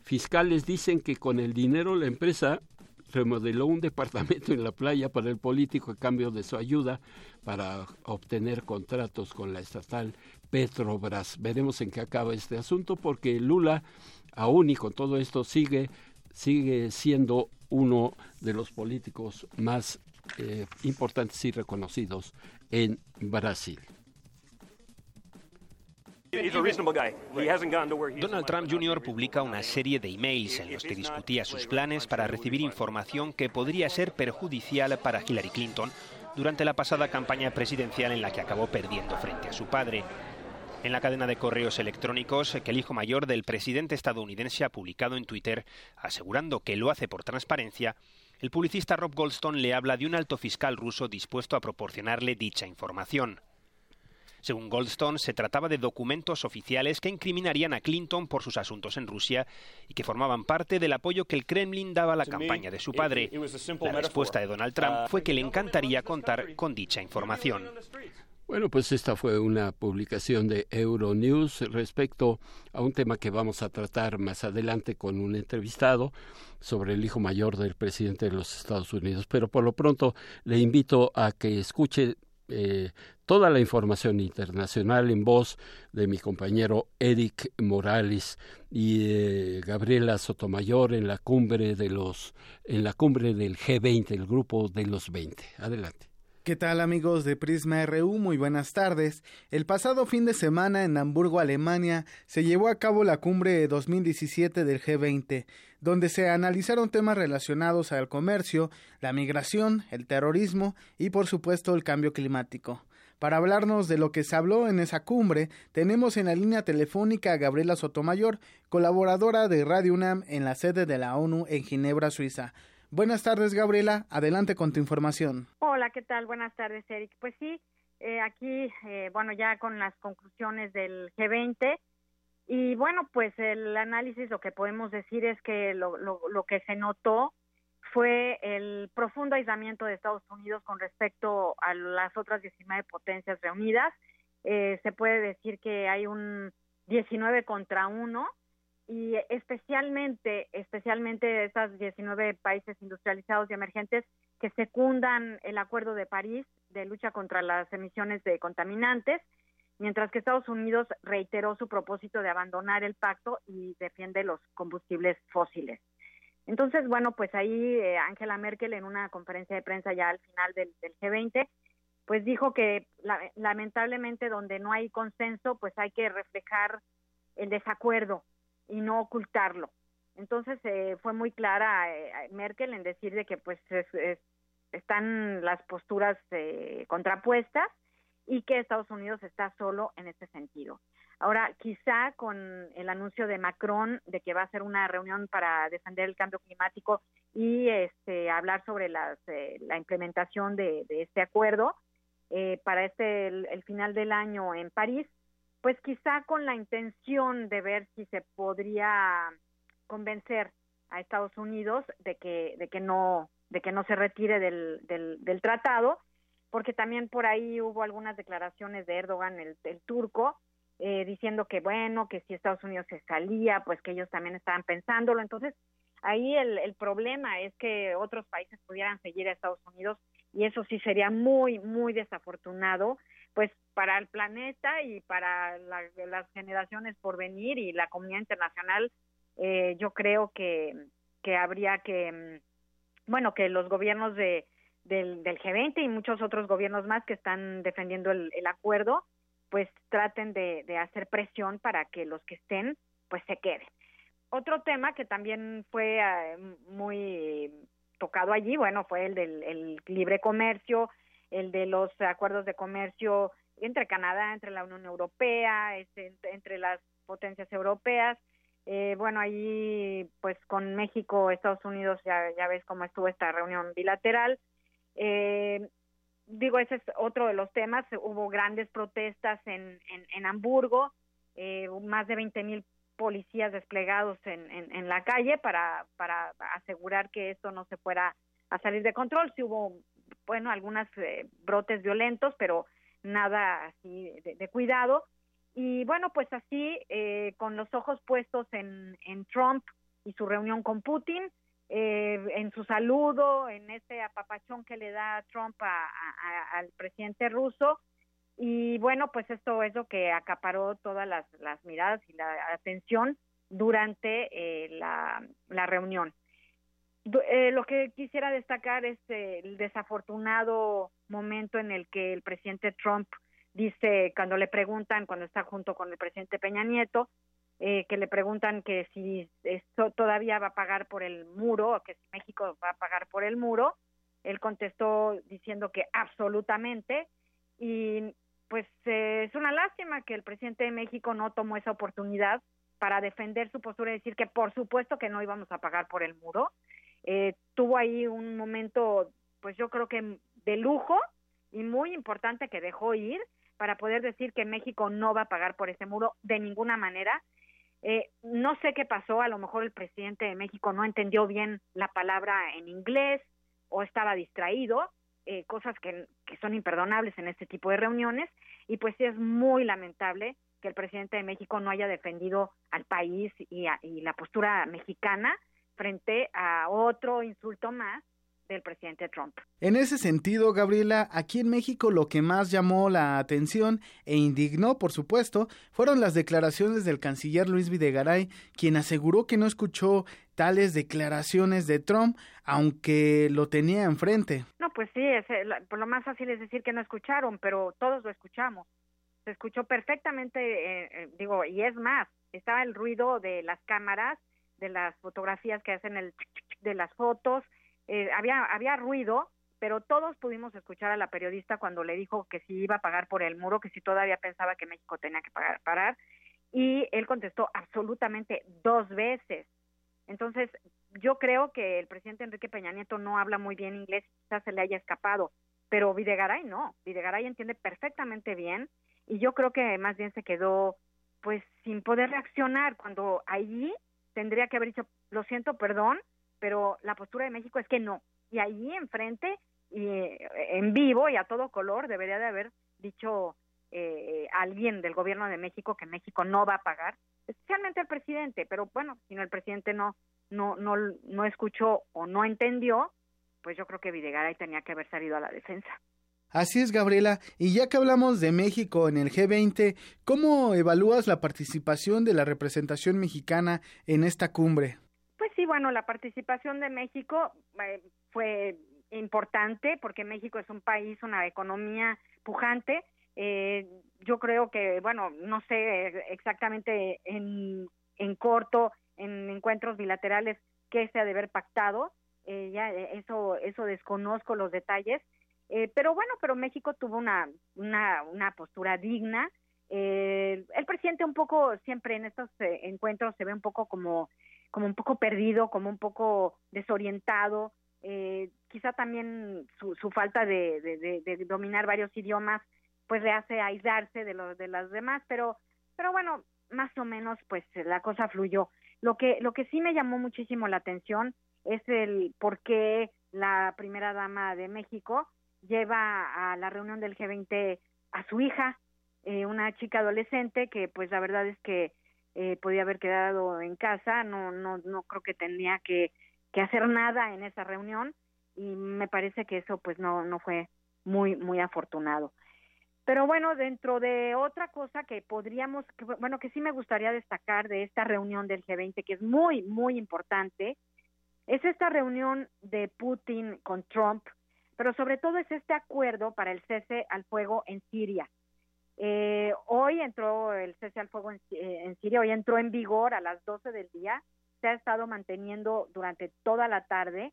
Fiscales dicen que con el dinero la empresa remodeló un departamento en la playa para el político a cambio de su ayuda para obtener contratos con la estatal Petrobras. Veremos en qué acaba este asunto porque Lula aún y con todo esto sigue sigue siendo uno de los políticos más eh, importantes y reconocidos en Brasil. Donald Trump Jr. publica una serie de emails en los que discutía sus planes para recibir información que podría ser perjudicial para Hillary Clinton durante la pasada campaña presidencial en la que acabó perdiendo frente a su padre. En la cadena de correos electrónicos que el hijo mayor del presidente estadounidense ha publicado en Twitter, asegurando que lo hace por transparencia, el publicista Rob Goldstone le habla de un alto fiscal ruso dispuesto a proporcionarle dicha información. Según Goldstone, se trataba de documentos oficiales que incriminarían a Clinton por sus asuntos en Rusia y que formaban parte del apoyo que el Kremlin daba a la campaña de su padre. La respuesta de Donald Trump fue que le encantaría contar con dicha información. Bueno, pues esta fue una publicación de Euronews respecto a un tema que vamos a tratar más adelante con un entrevistado sobre el hijo mayor del presidente de los Estados Unidos. Pero por lo pronto le invito a que escuche eh, toda la información internacional en voz de mi compañero Eric Morales y eh, Gabriela Sotomayor en la cumbre de los en la cumbre del G20, el grupo de los 20. Adelante. ¿Qué tal amigos de Prisma RU? Muy buenas tardes. El pasado fin de semana en Hamburgo, Alemania, se llevó a cabo la cumbre 2017 del G20, donde se analizaron temas relacionados al comercio, la migración, el terrorismo y por supuesto el cambio climático. Para hablarnos de lo que se habló en esa cumbre, tenemos en la línea telefónica a Gabriela Sotomayor, colaboradora de Radio UNAM en la sede de la ONU en Ginebra, Suiza. Buenas tardes, Gabriela. Adelante con tu información. Hola, ¿qué tal? Buenas tardes, Eric. Pues sí, eh, aquí, eh, bueno, ya con las conclusiones del G20. Y bueno, pues el análisis, lo que podemos decir es que lo, lo, que se notó fue el profundo aislamiento de Estados Unidos con respecto a las otras 19 potencias reunidas. Eh, se puede decir que hay un 19 contra 1 y especialmente, especialmente esas 19 países industrializados y emergentes que secundan el Acuerdo de París de lucha contra las emisiones de contaminantes, mientras que Estados Unidos reiteró su propósito de abandonar el pacto y defiende los combustibles fósiles. Entonces, bueno, pues ahí eh, Angela Merkel en una conferencia de prensa ya al final del, G20, pues dijo que lamentablemente donde no hay consenso, pues hay que reflejar el desacuerdo y no ocultarlo. Entonces eh, fue muy clara eh, Merkel en decir de que pues están las posturas eh, contrapuestas y que Estados Unidos está solo en este sentido. Ahora, quizá con el anuncio de Macron de que va a hacer una reunión para defender el cambio climático y este, hablar sobre las, la implementación de, este acuerdo para este el, final del año en París, pues quizá con la intención de ver si se podría convencer a Estados Unidos de que de que no de que no se retire del, del, tratado porque también por ahí hubo algunas declaraciones de Erdogan el, turco eh, diciendo que bueno que si Estados Unidos se salía pues que ellos también estaban pensándolo. Entonces ahí el, el problema es que otros países pudieran seguir a Estados Unidos y eso sí sería muy muy desafortunado pues para el planeta y para las generaciones por venir y la comunidad internacional, eh, yo creo que, que habría que, mm, bueno, que los gobiernos de, del, del G20 y muchos otros gobiernos más que están defendiendo el, acuerdo, pues traten de, hacer presión para que los que estén, pues se queden. Otro tema que también fue eh, muy tocado allí, bueno, fue el del el libre comercio, el de los acuerdos de comercio entre Canadá, entre la Unión Europea, este, entre las potencias europeas. Eh, bueno, ahí pues con México, Estados Unidos, ya, ya ves cómo estuvo esta reunión bilateral. Eh, digo, ese es otro de los temas. Hubo grandes protestas en, en, Hamburgo, eh, más de 20 mil policías desplegados en, en, la calle para, para asegurar que esto no se fuera a salir de control. Sí hubo, bueno, algunos eh, brotes violentos, pero nada así de, cuidado. Y bueno, pues así, eh, con los ojos puestos en, en Trump y su reunión con Putin, eh, en su saludo, en ese apapachón que le da Trump al presidente ruso. Y bueno, pues esto es lo que acaparó todas las, miradas y la atención durante eh, la, reunión. Eh, lo que quisiera destacar es el desafortunado momento en el que el presidente Trump dice, cuando le preguntan, cuando está junto con el presidente Peña Nieto, eh, que le preguntan que si esto todavía va a pagar por el muro, o que si México va a pagar por el muro, él contestó diciendo que absolutamente y pues eh, es una lástima que el presidente de México no tomó esa oportunidad para defender su postura y decir que por supuesto que no íbamos a pagar por el muro. Eh, tuvo ahí un momento, pues yo creo que de lujo y muy importante que dejó ir para poder decir que México no va a pagar por ese muro de ninguna manera eh, no sé qué pasó, a lo mejor el presidente de México no entendió bien la palabra en inglés o estaba distraído, eh, cosas que, son imperdonables en este tipo de reuniones, y pues sí es muy lamentable que el presidente de México no haya defendido al país y, y la postura mexicana frente a otro insulto más del presidente Trump. En ese sentido, Gabriela, aquí en México lo que más llamó la atención e indignó, por supuesto, fueron las declaraciones del canciller Luis Videgaray, quien aseguró que no escuchó tales declaraciones de Trump, aunque lo tenía enfrente. No, pues sí, es, eh, lo más fácil es decir que no escucharon, pero todos lo escuchamos. Se escuchó perfectamente, eh, eh, digo, y es más, estaba el ruido de las cámaras, de las fotografías que hacen el de las fotos, eh, había, había ruido, pero todos pudimos escuchar a la periodista cuando le dijo que si iba a pagar por el muro, que si todavía pensaba que México tenía que pagar, parar, y él contestó absolutamente dos veces. Entonces, yo creo que el presidente Enrique Peña Nieto no habla muy bien inglés, quizás se le haya escapado, pero Videgaray no, Videgaray entiende perfectamente bien y yo creo que más bien se quedó pues sin poder reaccionar cuando allí tendría que haber dicho, lo siento, perdón, pero la postura de México es que no. Y ahí enfrente, y eh, en vivo y a todo color, debería de haber dicho eh, alguien del gobierno de México que México no va a pagar, especialmente el presidente, pero bueno, si no el presidente no, no, no, no escuchó o no entendió, pues yo creo que Videgaray tenía que haber salido a la defensa. Así es, Gabriela. Y ya que hablamos de México en el G20, ¿cómo evalúas la participación de la representación mexicana en esta cumbre? Sí, bueno, la participación de México eh, fue importante porque México es un país, una economía pujante. Eh, yo creo que, bueno, no sé exactamente en, en corto, en encuentros bilaterales, qué se ha de haber pactado. Eh, ya eso, eso desconozco los detalles. pero bueno, pero México tuvo una, una, una postura digna. el presidente un poco siempre en estos encuentros se ve un poco como como un poco perdido, como un poco desorientado, eh, quizá también su, su falta de, dominar varios idiomas pues le hace aislarse de los de las demás, pero pero bueno, más o menos pues la cosa fluyó. Lo que lo que sí me llamó muchísimo la atención es el por qué la primera dama de México lleva a la reunión del G20 a su hija, eh, una chica adolescente que pues la verdad es que eh, podía haber quedado en casa, no, no, no creo que tenía que, que hacer nada en esa reunión y me parece que eso pues no, no fue muy, muy afortunado. Pero bueno, dentro de otra cosa que podríamos, bueno, que sí me gustaría destacar de esta reunión del G20, que es muy, muy importante, es esta reunión de Putin con Trump, pero sobre todo es este acuerdo para el cese al fuego en Siria. Eh, hoy entró el cese al fuego en, eh, en, Siria, hoy entró en vigor a las 12 del día, se ha estado manteniendo durante toda la tarde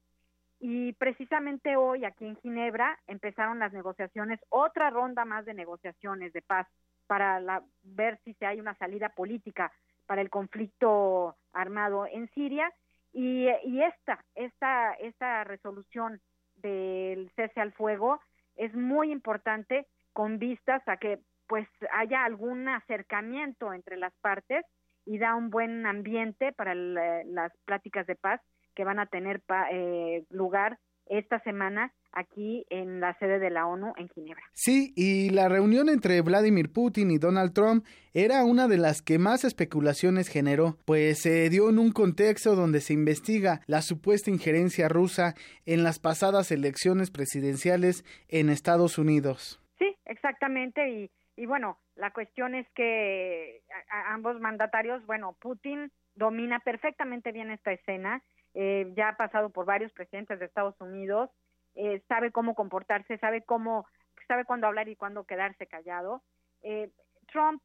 y precisamente hoy aquí en Ginebra empezaron las negociaciones, otra ronda más de negociaciones de paz para la, ver si se hay una salida política para el conflicto armado en Siria y, y esta, esta, esta resolución del cese al fuego es muy importante con vistas a que pues haya algún acercamiento entre las partes y da un buen ambiente para las pláticas de paz que van a tener eh, lugar esta semana aquí en la sede de la ONU en Ginebra. Sí, y la reunión entre Vladimir Putin y Donald Trump era una de las que más especulaciones generó, pues se dio en un contexto donde se investiga la supuesta injerencia rusa en las pasadas elecciones presidenciales en Estados Unidos. Sí, exactamente, y, y bueno, la cuestión es que ambos mandatarios, bueno, Putin domina perfectamente bien esta escena, eh, ya ha pasado por varios presidentes de Estados Unidos, eh, sabe cómo comportarse, sabe cómo, sabe cuándo hablar y cuándo quedarse callado. Eh, Trump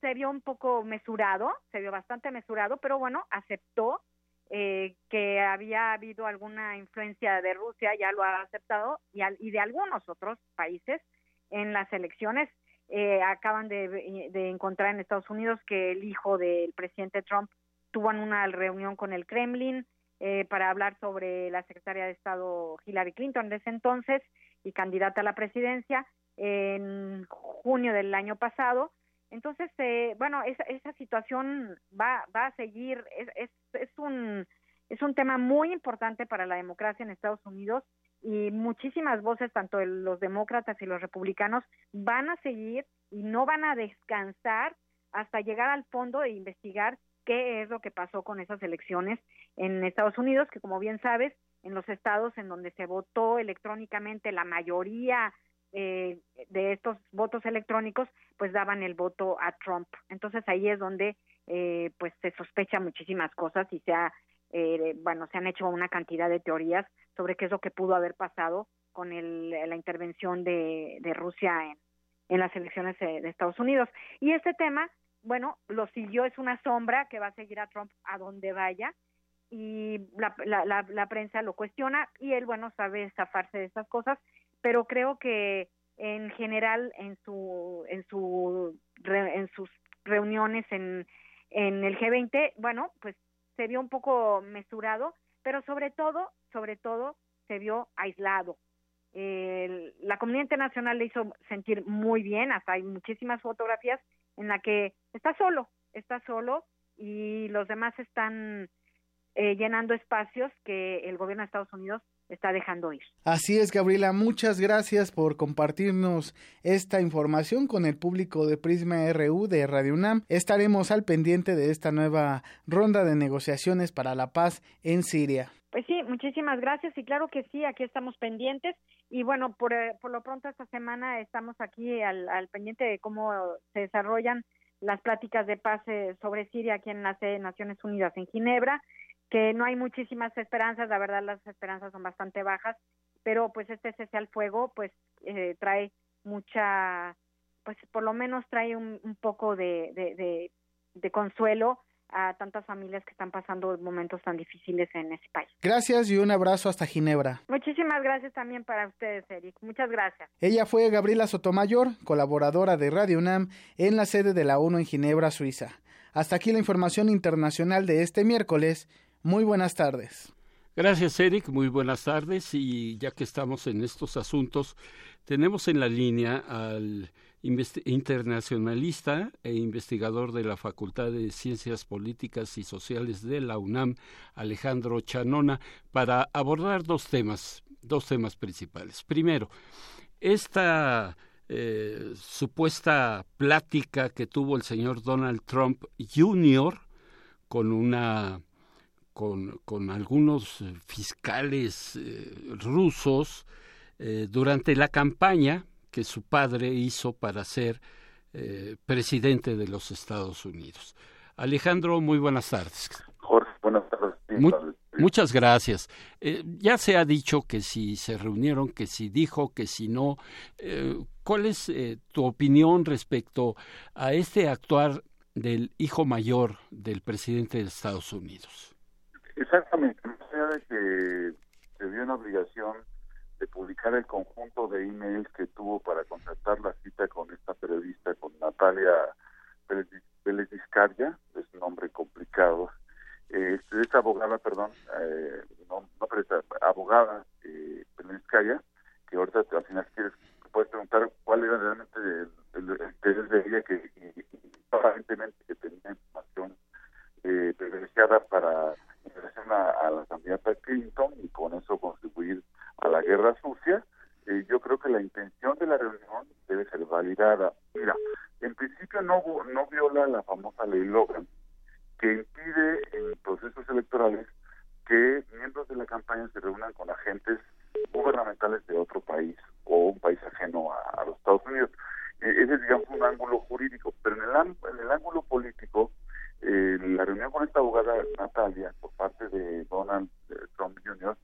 se vio un poco mesurado, se vio bastante mesurado, pero bueno, aceptó que había habido alguna influencia de Rusia, ya lo ha aceptado, y, y de algunos otros países en las elecciones. Acaban de, de encontrar en Estados Unidos que el hijo del presidente Trump tuvo una reunión con el Kremlin, eh, para hablar sobre la secretaria de Estado Hillary Clinton de ese entonces y candidata a la presidencia en junio del año pasado. Entonces, eh, bueno, esa, esa situación va, va a seguir, es, es, es, un, es un tema muy importante para la democracia en Estados Unidos y muchísimas voces, tanto los demócratas y los republicanos, van a seguir y no van a descansar hasta llegar al fondo e investigar qué es lo que pasó con esas elecciones en Estados Unidos, que como bien sabes, en los estados en donde se votó electrónicamente, la mayoría eh, de estos votos electrónicos, pues daban el voto a Trump. Entonces ahí es donde eh, pues se sospecha muchísimas cosas y se ha, eh, bueno, se han hecho una cantidad de teorías sobre qué es lo que pudo haber pasado con el, la intervención de, de Rusia en, las elecciones de Estados Unidos. Y este tema bueno, lo siguió, es una sombra que va a seguir a Trump a donde vaya y la, la, la, prensa lo cuestiona y él, bueno, sabe zafarse de esas cosas, pero creo que en general en su en su en sus reuniones en en el G20, bueno, pues se vio un poco mesurado, pero sobre todo, sobre todo se vio aislado. la comunidad internacional le hizo sentir muy bien, hasta hay muchísimas fotografías en la que está solo, está solo y los demás están eh, llenando espacios que el gobierno de Estados Unidos está dejando ir. Así es, Gabriela, muchas gracias por compartirnos esta información con el público de Prisma RU de Radio UNAM. Estaremos al pendiente de esta nueva ronda de negociaciones para la paz en Siria. Pues sí, muchísimas gracias y claro que sí, aquí estamos pendientes y bueno, por, eh, por lo pronto esta semana estamos aquí al, al pendiente de cómo se desarrollan las pláticas de paz eh, sobre Siria aquí en la sede de Naciones Unidas en Ginebra, que no hay muchísimas esperanzas, la verdad las esperanzas son bastante bajas, pero pues este cese al fuego pues eh, trae mucha, pues por lo menos trae un, un poco de, de, de, de consuelo a tantas familias que están pasando momentos tan difíciles en ese país. Gracias y un abrazo hasta Ginebra. Muchísimas gracias también para ustedes, Eric. Muchas gracias. Ella fue Gabriela Sotomayor, colaboradora de Radio UNAM en la sede de la ONU en Ginebra, Suiza. Hasta aquí la información internacional de este miércoles. Muy buenas tardes. Gracias, Eric. Muy buenas tardes. Y ya que estamos en estos asuntos, tenemos en la línea al internacionalista e investigador de la Facultad de Ciencias Políticas y Sociales de la UNAM, Alejandro Chanona, para abordar dos temas, dos temas principales. Primero, esta eh, supuesta plática que tuvo el señor Donald Trump Jr. con una con, con algunos fiscales eh, rusos eh, durante la campaña que su padre hizo para ser eh, presidente de los Estados Unidos. Alejandro, muy buenas tardes. Jorge, buenas tardes. muchas gracias. Eh, ya se ha dicho que si se reunieron, que si dijo, que si no. Eh, ¿Cuál es tu opinión respecto a este actuar del hijo mayor del presidente de Estados Unidos? Exactamente. sea de que se dio una obligación de publicar el conjunto de emails que tuvo para concertar la cita con esta periodista, con Natalia Vélez Vizcarra, es un nombre complicado, eh, esta abogada, perdón, eh, no, no, pero esta abogada, eh, Neskaya, que ahorita al final quieres puedes preguntar cuál era realmente el, interés de ella que aparentemente que tenía información eh, privilegiada para relación a, la candidata Clinton y con eso contribuir a la guerra sucia. Eh, yo creo que la intención de la reunión debe ser validada. Mira, en principio no, no viola la famosa ley Logan, que impide en procesos electorales que miembros de la campaña se reúnan con agentes gubernamentales de otro país o un país ajeno a, los Estados Unidos. Eh, ese es, digamos, un ángulo jurídico, pero en el, en el ángulo político, eh, la reunión con esta abogada Natalia por parte de Donald eh, Trump Jr.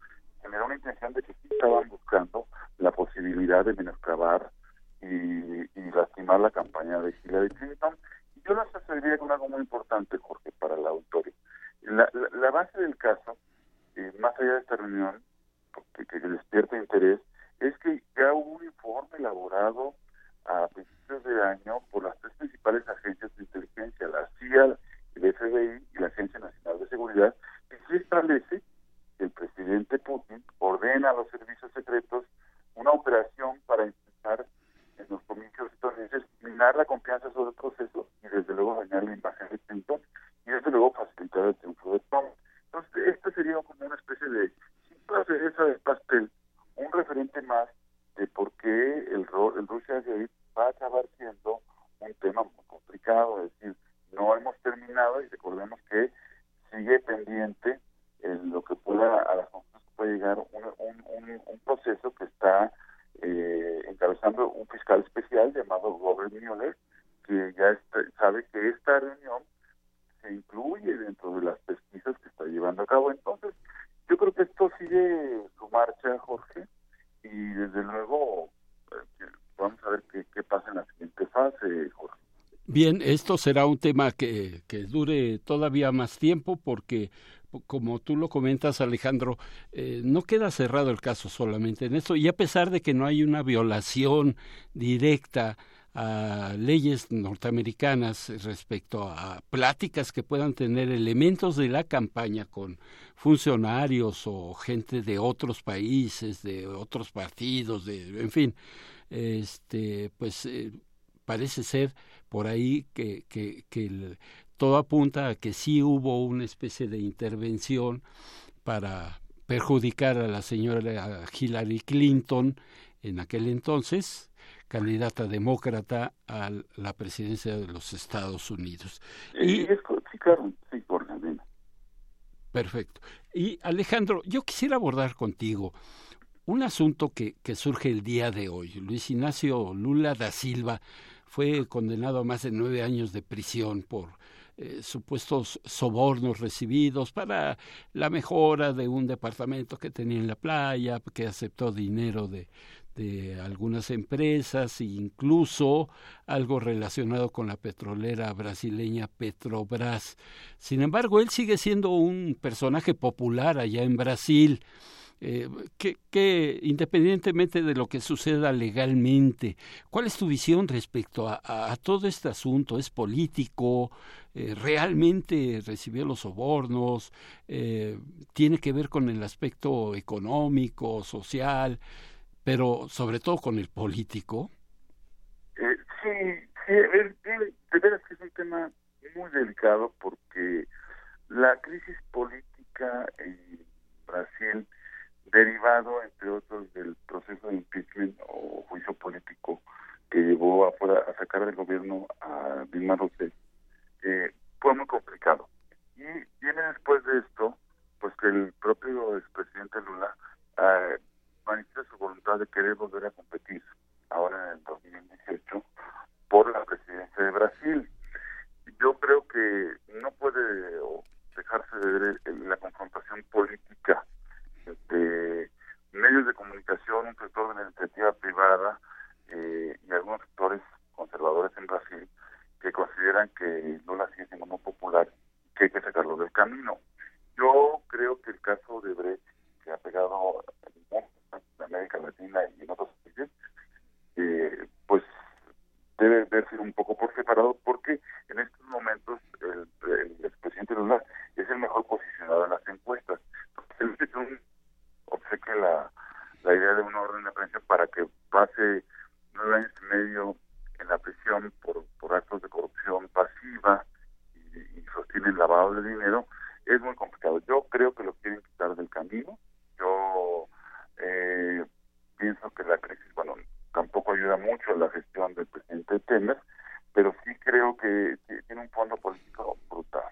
generó una intención de que sí estaban buscando la posibilidad de menoscabar y, y lastimar la campaña de Hillary Clinton. Y yo lo asociaría con algo muy importante, Jorge, para el auditorio. La, la, base del caso, más allá de esta reunión, que, que despierta interés, es que ya hubo un informe elaborado a principios de año por las tres principales agencias de inteligencia, la CIA, el FBI y la Agencia Nacional de Seguridad, que sí establece que el presidente Putin ordena a los servicios secretos una operación para intentar en los comicios estadounidenses minar la confianza sobre el proceso y desde luego dañar la imagen de Clinton y desde luego facilitar el triunfo de Trump. Entonces, esto sería como una especie de simple cereza del pastel un referente más de por qué el, el Rusia va a acabar siendo un tema muy complicado, es decir, no hemos terminado y recordemos que sigue pendiente en lo que pueda a las conclusiones puede llegar un, un, un, proceso que está eh, encabezando un fiscal especial llamado Robert Mueller, que ya sabe que esta reunión se incluye dentro de las pesquisas que está llevando a cabo. Entonces, yo creo que esto sigue su marcha, Jorge, y desde luego eh, vamos a ver qué, pasa en la siguiente fase, Jorge. Bien, esto será un tema que, que dure todavía más tiempo porque como tú lo comentas, Alejandro, eh, no queda cerrado el caso solamente en esto, y a pesar de que no hay una violación directa a leyes norteamericanas respecto a pláticas que puedan tener elementos de la campaña con funcionarios o gente de otros países, de otros partidos, de en fin, este pues eh, parece ser por ahí que, que, que todo apunta a que sí hubo una especie de intervención para perjudicar a la señora Hillary Clinton en aquel entonces candidata demócrata a la presidencia de los Estados Unidos. Y, sí, claro, sí, por Perfecto. Y Alejandro, yo quisiera abordar contigo un asunto que, que surge el día de hoy. Luis Ignacio Lula da Silva fue condenado a más de nueve años de prisión por eh, supuestos sobornos recibidos para la mejora de un departamento que tenía en la playa, que aceptó dinero de, de algunas empresas e incluso algo relacionado con la petrolera brasileña Petrobras. Sin embargo, él sigue siendo un personaje popular allá en Brasil. Eh, que, independientemente de lo que suceda legalmente, ¿cuál es tu visión respecto a, todo este asunto? ¿Es político? Eh, ¿Realmente recibió los sobornos? Eh, ¿Tiene que ver con el aspecto económico, social? pero sobre todo con el político. Eh, sí, sí de veras que es un tema muy delicado porque la crisis política en Brasil, derivado, entre otros, del proceso de impeachment o juicio político que llevó a, sacar del gobierno a Dilma Rousseff, eh, fue muy complicado. Y viene después de esto, pues que el propio expresidente Lula eh, manifiesta su voluntad de querer volver a competir ahora en el 2018 por la presidencia de Brasil. Yo creo que no puede dejarse de ver la confrontación política de medios de comunicación, un sector de la iniciativa privada eh, y algunos sectores conservadores en Brasil que consideran que Lula sigue siendo muy popular que hay que sacarlo del camino. Yo creo que el caso de Brecht, que ha pegado en América Latina y en otros países, eh, pues debe verse un poco por separado porque en estos momentos el, expresidente Lula es el mejor posicionado en las encuestas. Un obsequia la, la idea de una orden de aprehensión para que pase nueve años y medio en la prisión por, por actos de corrupción pasiva y, y sostienen lavado de dinero, es muy complicado. Yo creo que lo quieren quitar del camino. Yo eh, pienso que la crisis, bueno, tampoco ayuda mucho a la gestión del presidente Temer, pero sí creo que tiene un fondo político brutal.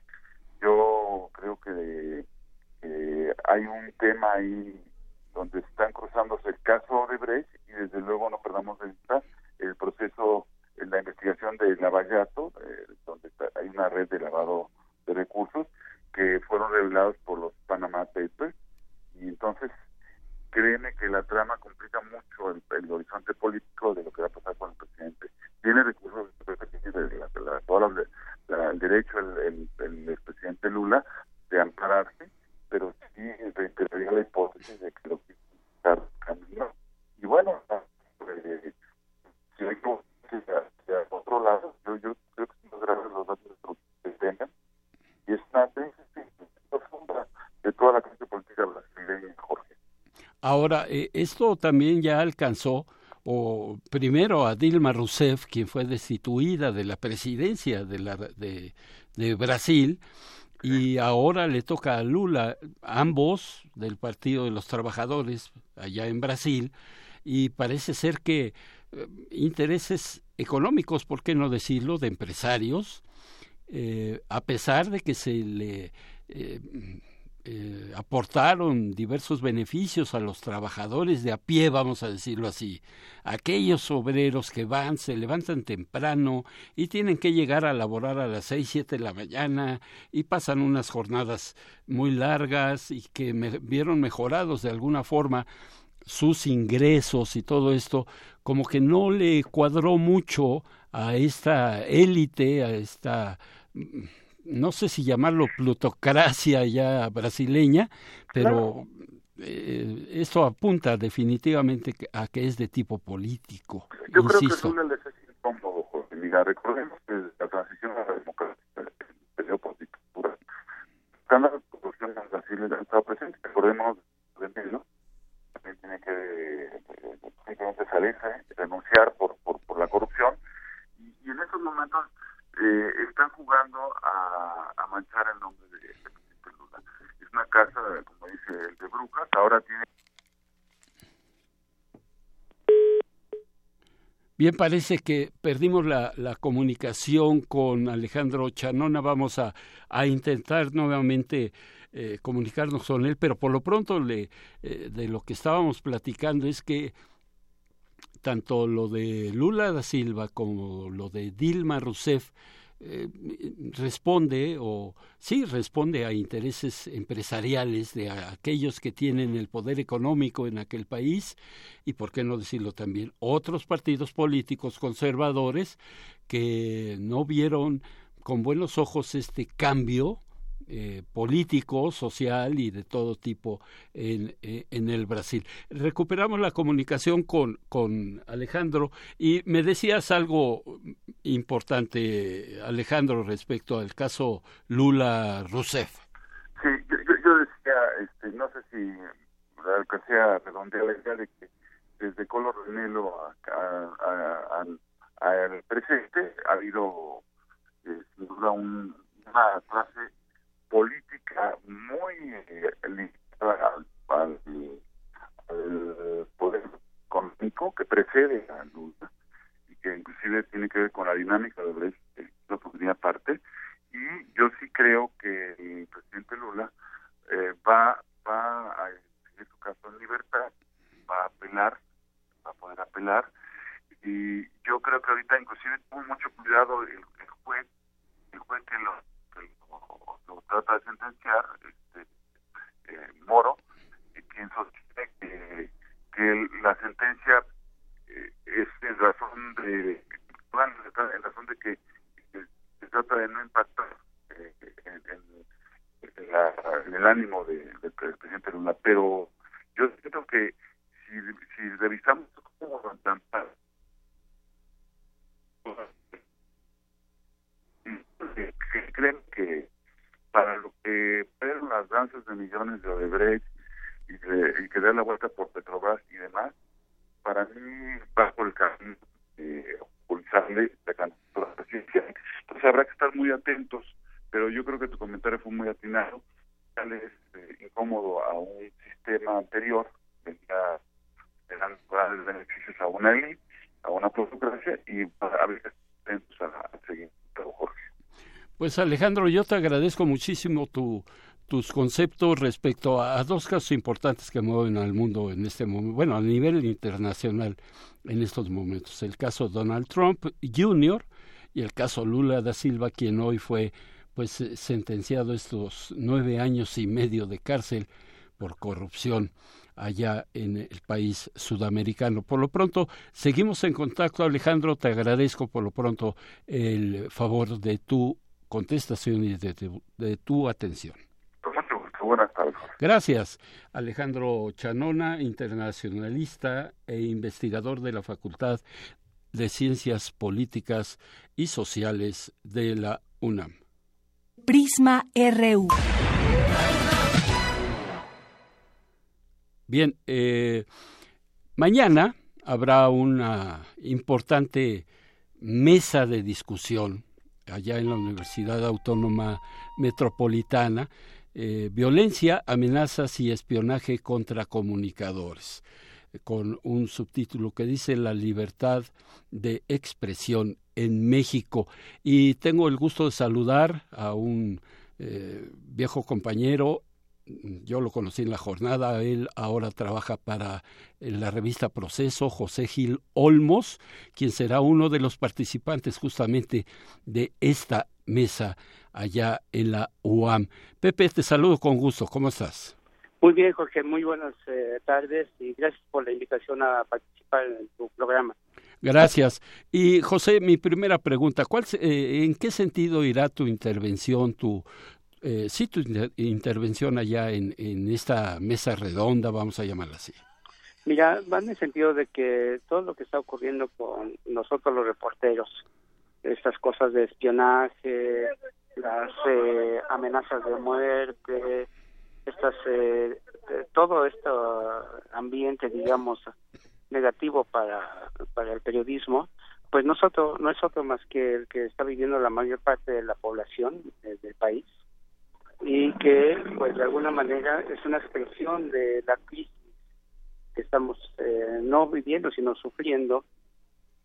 Yo creo que hay un tema ahí donde están cruzándose el caso de Brecht y desde luego no perdamos de vista el proceso, en la investigación de Lavallato, eh, donde hay una red de lavado de recursos que fueron revelados por los Panama Papers y entonces créeme que la trama complica mucho el, horizonte político de lo que va a pasar con el presidente. Tiene recursos, la, el derecho el, el, el, presidente Lula de ampararse, pero sí reiteraría la hipótesis de que lo quiere camino. Y bueno, eh, si hay que hacia otro lado, yo, yo creo que son graves los datos que tengan y es una crisis profunda de toda la clase política brasileña, Jorge. Ahora, eh, esto también ya alcanzó o primero a Dilma Rousseff, quien fue destituida de la presidencia de, la, de, de Brasil, y ahora le toca a Lula, ambos del Partido de los Trabajadores allá en Brasil, y parece ser que eh, intereses económicos, ¿por qué no decirlo?, de empresarios, eh, a pesar de que se le eh, eh, aportaron diversos beneficios a los trabajadores de a pie, vamos a decirlo así, aquellos obreros que van, se levantan temprano y tienen que llegar a laborar a las seis, siete de la mañana y pasan unas jornadas muy largas y que me, vieron mejorados de alguna forma sus ingresos y todo esto, como que no le cuadró mucho a esta élite, a esta no sé si llamarlo plutocracia ya brasileña, pero eh, esto apunta definitivamente a que es de tipo político. Yo insisto. creo que Lula les es incómodo, Jorge. Mira, recordemos que la transición a la democracia, el periodo por dictadura, la corrupción en Brasil ha estado presente. Recordemos de Melo, también tiene que simplemente salirse, renunciar por, por, por la corrupción. Y, y en esos momentos eh, están jugando a, a, manchar el nombre de, de presidente Lula. Es una casa, como dice el de brujas, ahora tiene... Bien, parece que perdimos la, comunicación con Alejandro Chanona. Vamos a, a intentar nuevamente eh, comunicarnos con él, pero por lo pronto le, eh, de lo que estábamos platicando es que tanto lo de Lula da Silva como lo de Dilma Rousseff eh, responde o sí responde a intereses empresariales de aquellos que tienen el poder económico en aquel país y por qué no decirlo también otros partidos políticos conservadores que no vieron con buenos ojos este cambio eh, político, social y de todo tipo en, eh, en, el Brasil. Recuperamos la comunicación con, con Alejandro y me decías algo importante, Alejandro, respecto al caso Lula Rousseff. Sí, yo, yo decía, este, no sé si alcancé a redondear la idea de que desde Color Renelo al presente ha habido eh, sin duda un, una clase política muy eh, limitada al, poder económico que precede a Lula y que inclusive tiene que ver con la dinámica de Brecht, eso podría parte. Y yo sí creo que el presidente Lula eh, va, va a seguir su caso en libertad, va a apelar, va a poder apelar. Y yo creo que ahorita inclusive tuvo mucho cuidado el, el juez, el juez que lo lo trata de sentenciar, este, eh, Moro, quien sostiene que, que la sentencia eh, es en razón de en razón de que, se trata de no impactar eh, en, en, la, en, el ánimo de, del presidente Lula, pero yo siento que si, si revisamos cómo que creen que para lo que fueron las danzas de millones de Odebrecht y, de, y que da la vuelta por Petrobras y demás, para mí va por el camino de ocultarle la candidatura. Entonces habrá que estar muy atentos, pero yo creo que tu comentario fue muy atinado es eh, incómodo a un sistema anterior, eran grandes beneficios a una élite, a una plutocracia y a veces atentos a, seguir, Jorge. Pues Alejandro, yo te agradezco muchísimo tu, tus conceptos respecto a, dos casos importantes que mueven al mundo en este momento, bueno, a nivel internacional en estos momentos. El caso Donald Trump Jr. y el caso Lula da Silva, quien hoy fue pues eh, sentenciado estos nueve años y medio de cárcel por corrupción allá en el país sudamericano. Por lo pronto, seguimos en contacto, Alejandro. Te agradezco por lo pronto el favor de tu contestación y de, tu atención. Buenas tardes. Gracias, Alejandro Chanona, internacionalista e investigador de la Facultad de Ciencias Políticas y Sociales de la UNAM. Prisma RU. Bien, eh, mañana habrá una importante mesa de discusión allá en la Universidad Autónoma Metropolitana, eh, violencia, amenazas y espionaje contra comunicadores, con un subtítulo que dice la libertad de expresión en México. Y tengo el gusto de saludar a un eh, viejo compañero, yo lo conocí en la jornada, él ahora trabaja para la revista Proceso, José Gil Olmos, quien será uno de los participantes justamente de esta mesa allá en la UAM. Pepe, te saludo con gusto, ¿cómo estás? Muy bien, Jorge, muy buenas eh, tardes y gracias por la invitación a participar en tu programa. Gracias. Y José, mi primera pregunta, ¿cuál, eh, ¿en qué sentido irá tu intervención, tu, eh, sí, tu intervención allá en, en esta mesa redonda, vamos a llamarla así? Mira, va en el sentido de que todo lo que está ocurriendo con nosotros los reporteros, estas cosas de espionaje, las eh, amenazas de muerte, estas, eh, todo este ambiente, digamos, negativo para, para el periodismo, pues no no es otro más que el que está viviendo la mayor parte de la población del país y que pues de alguna manera es una expresión de la crisis que estamos eh, no viviendo sino sufriendo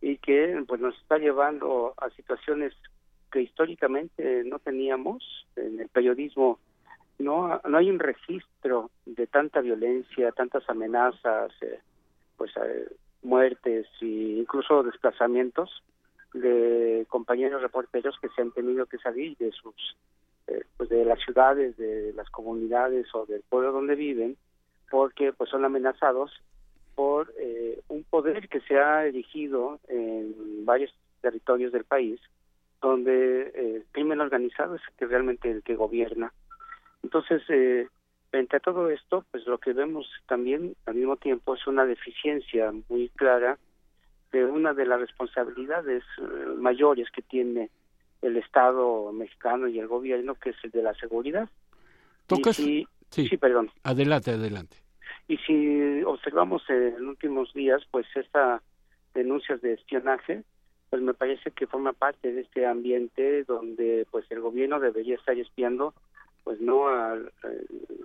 y que pues nos está llevando a situaciones que históricamente no teníamos en el periodismo no no hay un registro de tanta violencia tantas amenazas eh, pues eh, muertes e incluso desplazamientos de compañeros reporteros que se han tenido que salir de sus eh, pues de las ciudades, de las comunidades o del pueblo donde viven, porque pues son amenazados por eh, un poder que se ha erigido en varios territorios del país, donde eh, el crimen organizado es que realmente el que gobierna. Entonces, eh, frente a todo esto, pues lo que vemos también al mismo tiempo es una deficiencia muy clara de una de las responsabilidades mayores que tiene el Estado mexicano y el gobierno, que es el de la seguridad. sí. sí, perdón. Adelante, adelante. Y si observamos en últimos días, pues estas denuncias de espionaje, pues me parece que forma parte de este ambiente donde pues el gobierno debería estar espiando pues no a,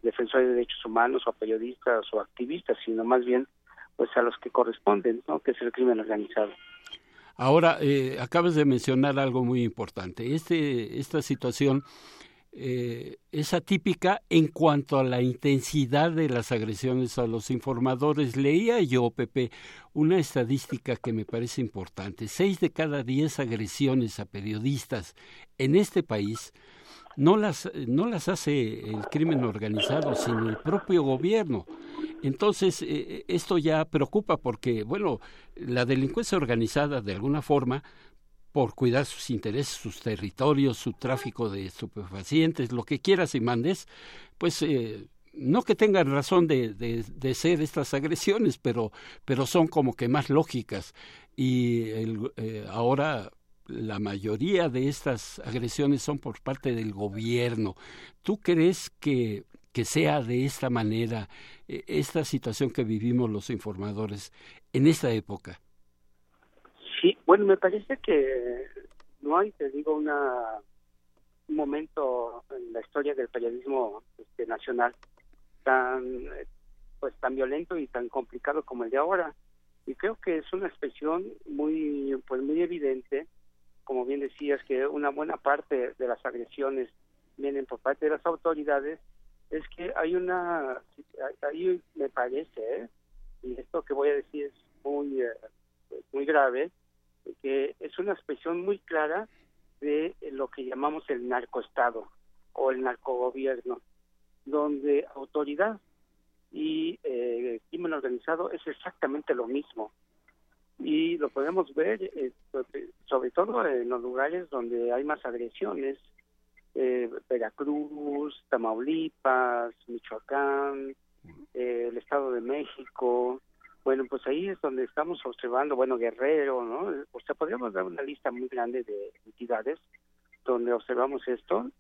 defensores de derechos humanos o a periodistas o activistas, sino más bien pues a los que corresponden, ¿no? que es el crimen organizado. Ahora, eh, acabas de mencionar algo muy importante. Este, esta situación eh, es atípica en cuanto a la intensidad de las agresiones a los informadores. Leía yo, Pepe, una estadística que me parece importante. Seis de cada diez agresiones a periodistas en este país no las, no las hace el crimen organizado, sino el propio gobierno. Entonces, eh, eh, esto ya preocupa porque, bueno, la delincuencia organizada, de alguna forma, por cuidar sus intereses, sus territorios, su tráfico de estupefacientes, lo que quieras y mandes, pues eh, no que tengan razón de, de, ser estas agresiones, pero, pero son como que más lógicas. Y el, ahora la mayoría de estas agresiones son por parte del gobierno. ¿Tú crees que, que sea de esta manera eh, esta situación que vivimos los informadores en esta época? Sí, bueno, me parece que no hay, te digo, una, un momento en la historia del periodismo este, nacional tan pues tan violento y tan complicado como el de ahora y creo que es una expresión muy pues muy evidente como bien decías que una buena parte de las agresiones vienen por parte de las autoridades es que hay una ahí me parece ¿eh? y esto que voy a decir es muy eh, muy grave que es una expresión muy clara de lo que llamamos el narcoestado o el narcogobierno donde autoridad y eh, crimen organizado es exactamente lo mismo. Y lo podemos ver sobre todo en los lugares donde hay más agresiones, eh, Veracruz, Tamaulipas, Michoacán, eh, el Estado de México. Bueno, pues ahí es donde estamos observando, bueno, Guerrero, ¿no? O sea, podríamos dar una lista muy grande de entidades donde observamos esto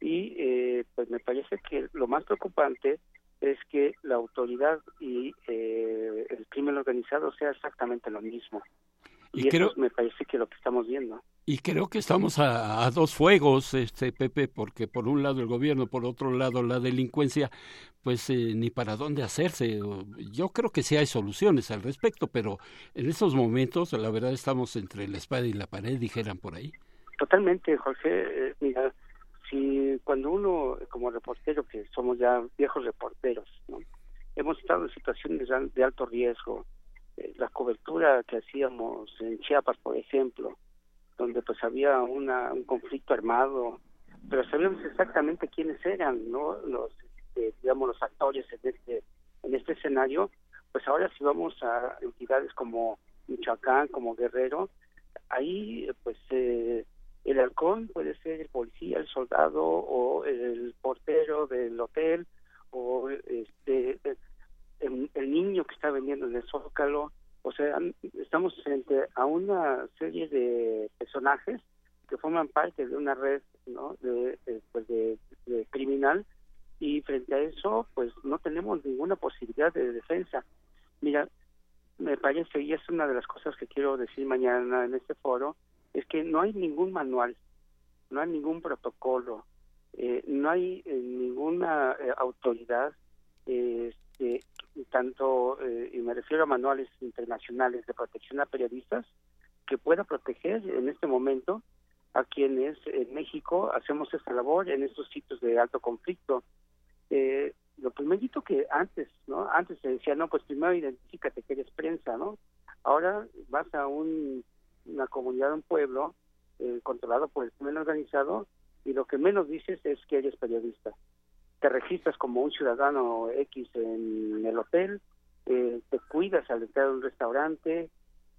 y eh, pues me parece que lo más preocupante es que la autoridad y eh, el crimen organizado sea exactamente lo mismo. Y, eso me parece que lo que estamos viendo. Y creo que estamos a, dos fuegos, este Pepe, porque por un lado el gobierno, por otro lado la delincuencia, pues eh, ni para dónde hacerse. Yo creo que sí hay soluciones al respecto, pero en estos momentos, la verdad, estamos entre la espada y la pared, dijeran por ahí. Totalmente, Jorge. Eh, mira, si cuando uno, como reportero, que somos ya viejos reporteros, ¿no? hemos estado en situaciones de alto riesgo, eh, la cobertura que hacíamos en Chiapas, por ejemplo, donde pues había una, un conflicto armado, pero sabíamos exactamente quiénes eran, ¿no? Los, este, digamos, los actores en este, en este escenario, pues ahora si vamos a entidades como Michoacán, como Guerrero, ahí pues eh, el halcón puede ser el policía, el soldado o el portero del hotel o este el, niño que está vendiendo en el zócalo. O sea, estamos frente a una serie de personajes que forman parte de una red ¿no? de, pues de, criminal y frente a eso pues no tenemos ninguna posibilidad de defensa. Mira, me parece, y es una de las cosas que quiero decir mañana en este foro, es que no hay ningún manual, no hay ningún protocolo, eh, no hay eh, ninguna eh, autoridad, este, tanto, y me refiero a manuales internacionales de protección a periodistas, que pueda proteger en este momento a quienes en México hacemos esta labor en estos sitios de alto conflicto. lo primerito que antes, ¿no? Antes se decía, no, pues primero identifícate que eres prensa, ¿no? Ahora vas a un una comunidad, un pueblo eh, controlado por el crimen organizado y lo que menos dices es que eres periodista. Te registras como un ciudadano X en el hotel, eh, te cuidas al entrar a un restaurante,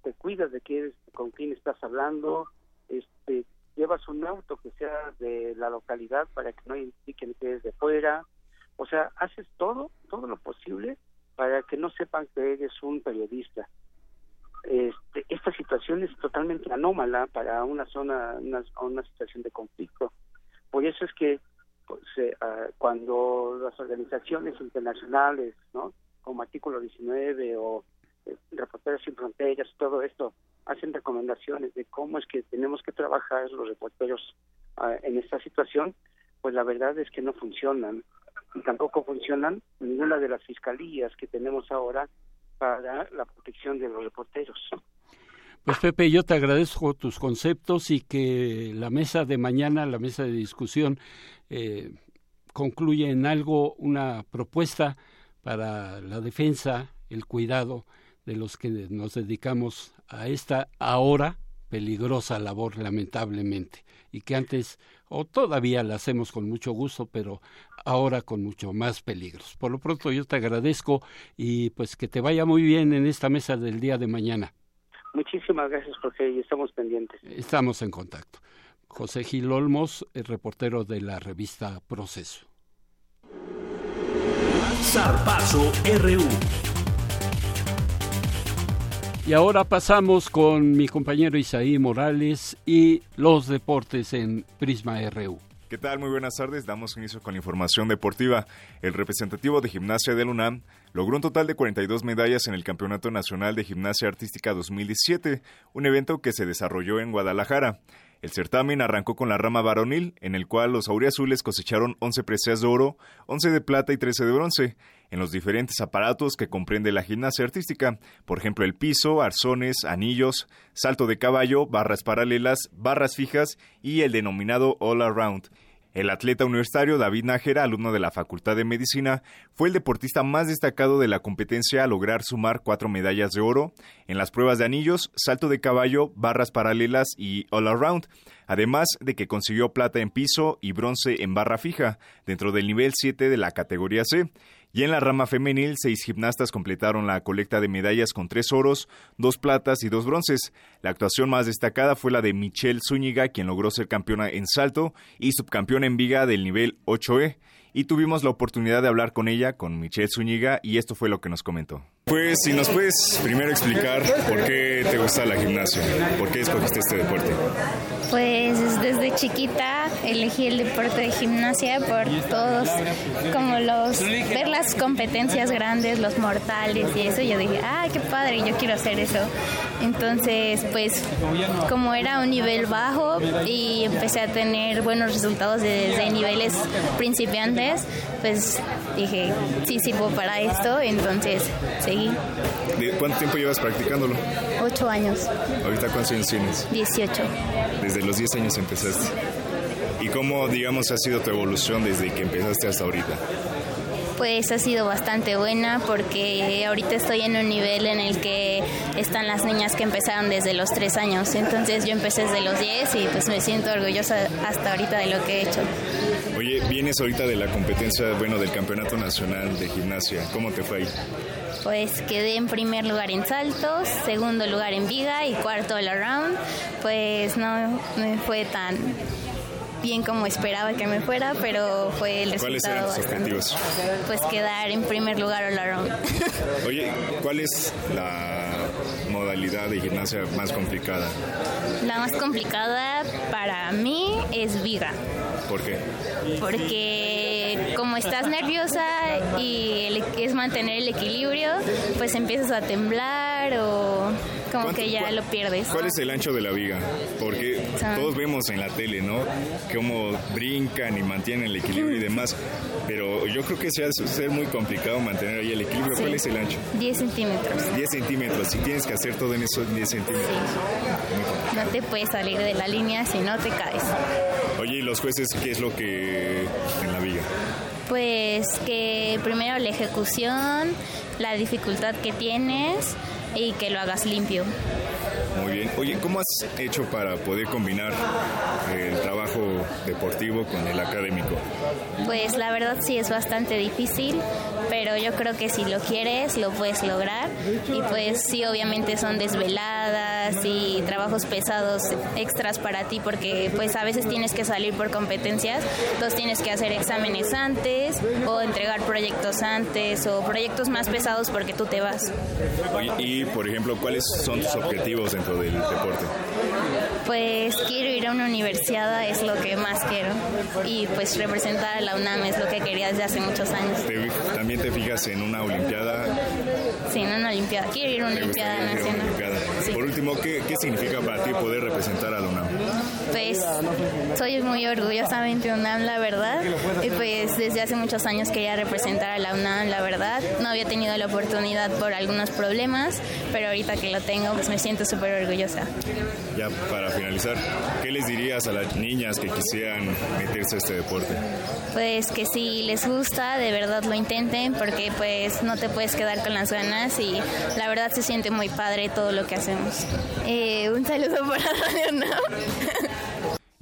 te cuidas de quién, con quién estás hablando, este, llevas un auto que sea de la localidad para que no indiquen que es de fuera, o sea, haces todo, todo lo posible para que no sepan que eres un periodista. Este, esta situación es totalmente anómala para una zona, una, una situación de conflicto. Por eso es que pues, eh, cuando las organizaciones internacionales, ¿no? como Artículo 19 o eh, Reporteros sin Fronteras, todo esto, hacen recomendaciones de cómo es que tenemos que trabajar los reporteros ah, en esta situación, pues la verdad es que no funcionan. Y tampoco funcionan ninguna de las fiscalías que tenemos ahora para la protección de los reporteros. Pues Pepe, yo te agradezco tus conceptos y que la mesa de mañana, la mesa de discusión, eh, concluye en algo, una propuesta para la defensa, el cuidado de los que nos dedicamos a esta ahora peligrosa labor, lamentablemente, y que antes o todavía la hacemos con mucho gusto, pero ahora con mucho más peligros. Por lo pronto yo te agradezco y pues que te vaya muy bien en esta mesa del día de mañana. Muchísimas gracias, Jorge, y estamos pendientes. Estamos en contacto. José Gil Olmos, el reportero de la revista Proceso. Zarpazo RU. Y ahora pasamos con mi compañero Isaí Morales y los deportes en Prisma RU. ¿Qué tal? Muy buenas tardes. Damos inicio con la información deportiva. El representativo de gimnasia del UNAM logró un total de 42 medallas en el Campeonato Nacional de Gimnasia Artística 2017, un evento que se desarrolló en Guadalajara. El certamen arrancó con la rama varonil, en el cual los auriazules cosecharon 11 preseas de oro, 11 de plata y 13 de bronce, en los diferentes aparatos que comprende la gimnasia artística, por ejemplo el piso, arzones, anillos, salto de caballo, barras paralelas, barras fijas y el denominado all around. El atleta universitario David Nájera, alumno de la Facultad de Medicina, fue el deportista más destacado de la competencia a lograr sumar cuatro medallas de oro en las pruebas de anillos, salto de caballo, barras paralelas y all around, además de que consiguió plata en piso y bronce en barra fija, dentro del nivel 7 de la categoría C. Y en la rama femenil, seis gimnastas completaron la colecta de medallas con tres oros, dos platas y dos bronces. La actuación más destacada fue la de Michelle Zúñiga, quien logró ser campeona en salto y subcampeona en viga del nivel 8E y tuvimos la oportunidad de hablar con ella, con Michelle Zúñiga, y esto fue lo que nos comentó. Pues si nos puedes primero explicar por qué te gusta la gimnasia, por qué escogiste este deporte. Pues desde chiquita elegí el deporte de gimnasia por todos, como los, ver las competencias grandes, los mortales y eso, yo dije, ah, qué padre, yo quiero hacer eso. Entonces, pues como era un nivel bajo y empecé a tener buenos resultados desde niveles principiantes, pues dije, sí sirvo para esto, entonces seguí. ¿Cuánto tiempo llevas practicándolo? Ocho años. ¿Ahorita cuántos años tienes? Dieciocho. Desde los diez años empezaste. ¿Y cómo, digamos, ha sido tu evolución desde que empezaste hasta ahorita? Pues ha sido bastante buena porque ahorita estoy en un nivel en el que están las niñas que empezaron desde los 3 años. Entonces yo empecé desde los 10 y pues me siento orgullosa hasta ahorita de lo que he hecho. Oye, vienes ahorita de la competencia, bueno, del Campeonato Nacional de Gimnasia. ¿Cómo te fue ahí? Pues quedé en primer lugar en saltos, segundo lugar en viga y cuarto all around. Pues no me fue tan bien como esperaba que me fuera, pero fue el resultado. ¿Cuáles eran tus objetivos? Pues quedar en primer lugar all around. Oye, ¿cuál es la modalidad de gimnasia más complicada? La más complicada para mí es viga. ¿Por qué? Porque como estás nerviosa y es mantener el equilibrio, pues empiezas a temblar o como que ya lo pierdes. ¿Cuál es el ancho de la viga? Porque todos vemos en la tele, ¿no? Cómo brincan y mantienen el equilibrio y demás. Pero yo creo que sea ser muy complicado mantener ahí el equilibrio. ¿Cuál es el ancho? 10 centímetros. 10 centímetros. Si tienes que hacer todo en esos 10 centímetros. No te puedes salir de la línea si no te caes. Oye, ¿y los jueces qué es lo que en la viga? Pues que primero la ejecución, la dificultad que tienes y que lo hagas limpio. Muy bien. Oye, ¿cómo has hecho para poder combinar el trabajo deportivo con el académico? Pues la verdad sí es bastante difícil, pero yo creo que si lo quieres lo puedes lograr y pues sí obviamente son desveladas y trabajos pesados extras para ti porque pues a veces tienes que salir por competencias, entonces tienes que hacer exámenes antes o entregar proyectos antes o proyectos más pesados porque tú te vas. y por ejemplo, ¿cuáles son tus objetivos dentro del deporte? Pues quiero ir a una universidad, es lo que más quiero. Y pues representar a la UNAM es lo que quería desde hace muchos años. ¿También te fijas en una olimpiada? Sí, en una olimpiada. Quiero ir a una olimpiada nacional. Por último, ¿qué, ¿qué, significa para ti poder representar a la UNAM? Pues soy muy orgullosamente UNAM, la verdad. Y pues desde hace muchos años quería representar a la UNAM, la verdad. No había tenido la oportunidad por algunos problemas, pero ahorita que lo tengo, pues me siento súper orgullosa. Ya para finalizar, ¿qué les dirías a las niñas que quisieran meterse a este deporte? Pues que si les gusta, de verdad lo intenten, porque pues no te puedes quedar con las ganas y la verdad se siente muy padre todo lo que hacemos. Eh, un saludo para Radio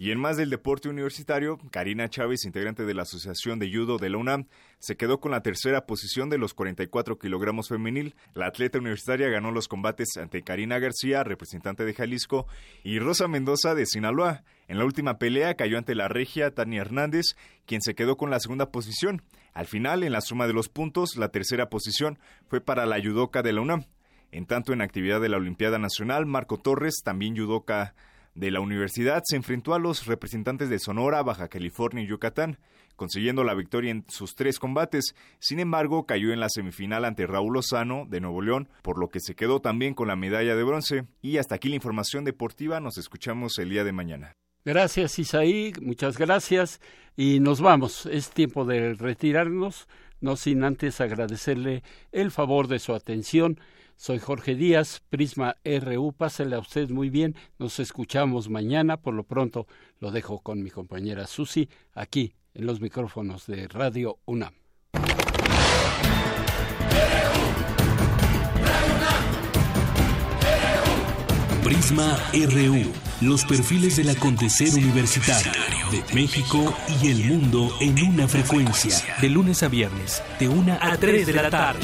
y en más del deporte universitario, Karina Chávez, integrante de la Asociación de Judo de la UNAM, se quedó con la tercera posición de los 44 kilogramos femenil. La atleta universitaria ganó los combates ante Karina García, representante de Jalisco, y Rosa Mendoza de Sinaloa. En la última pelea cayó ante la regia Tania Hernández, quien se quedó con la segunda posición. Al final, en la suma de los puntos, la tercera posición fue para la judoka de la UNAM. En tanto, en actividad de la Olimpiada Nacional, Marco Torres, también judoka de la universidad se enfrentó a los representantes de Sonora, Baja California y Yucatán, consiguiendo la victoria en sus tres combates. Sin embargo, cayó en la semifinal ante Raúl Lozano de Nuevo León, por lo que se quedó también con la medalla de bronce. Y hasta aquí la información deportiva, nos escuchamos el día de mañana. Gracias, Isaí, muchas gracias. Y nos vamos. Es tiempo de retirarnos, no sin antes agradecerle el favor de su atención. Soy Jorge Díaz, Prisma RU. Pásele a usted muy bien. Nos escuchamos mañana. Por lo pronto lo dejo con mi compañera Susi aquí en los micrófonos de Radio UNAM. Prisma RU. Los perfiles del acontecer universitario de México y el mundo en una frecuencia. De lunes a viernes, de una a 3 de la tarde.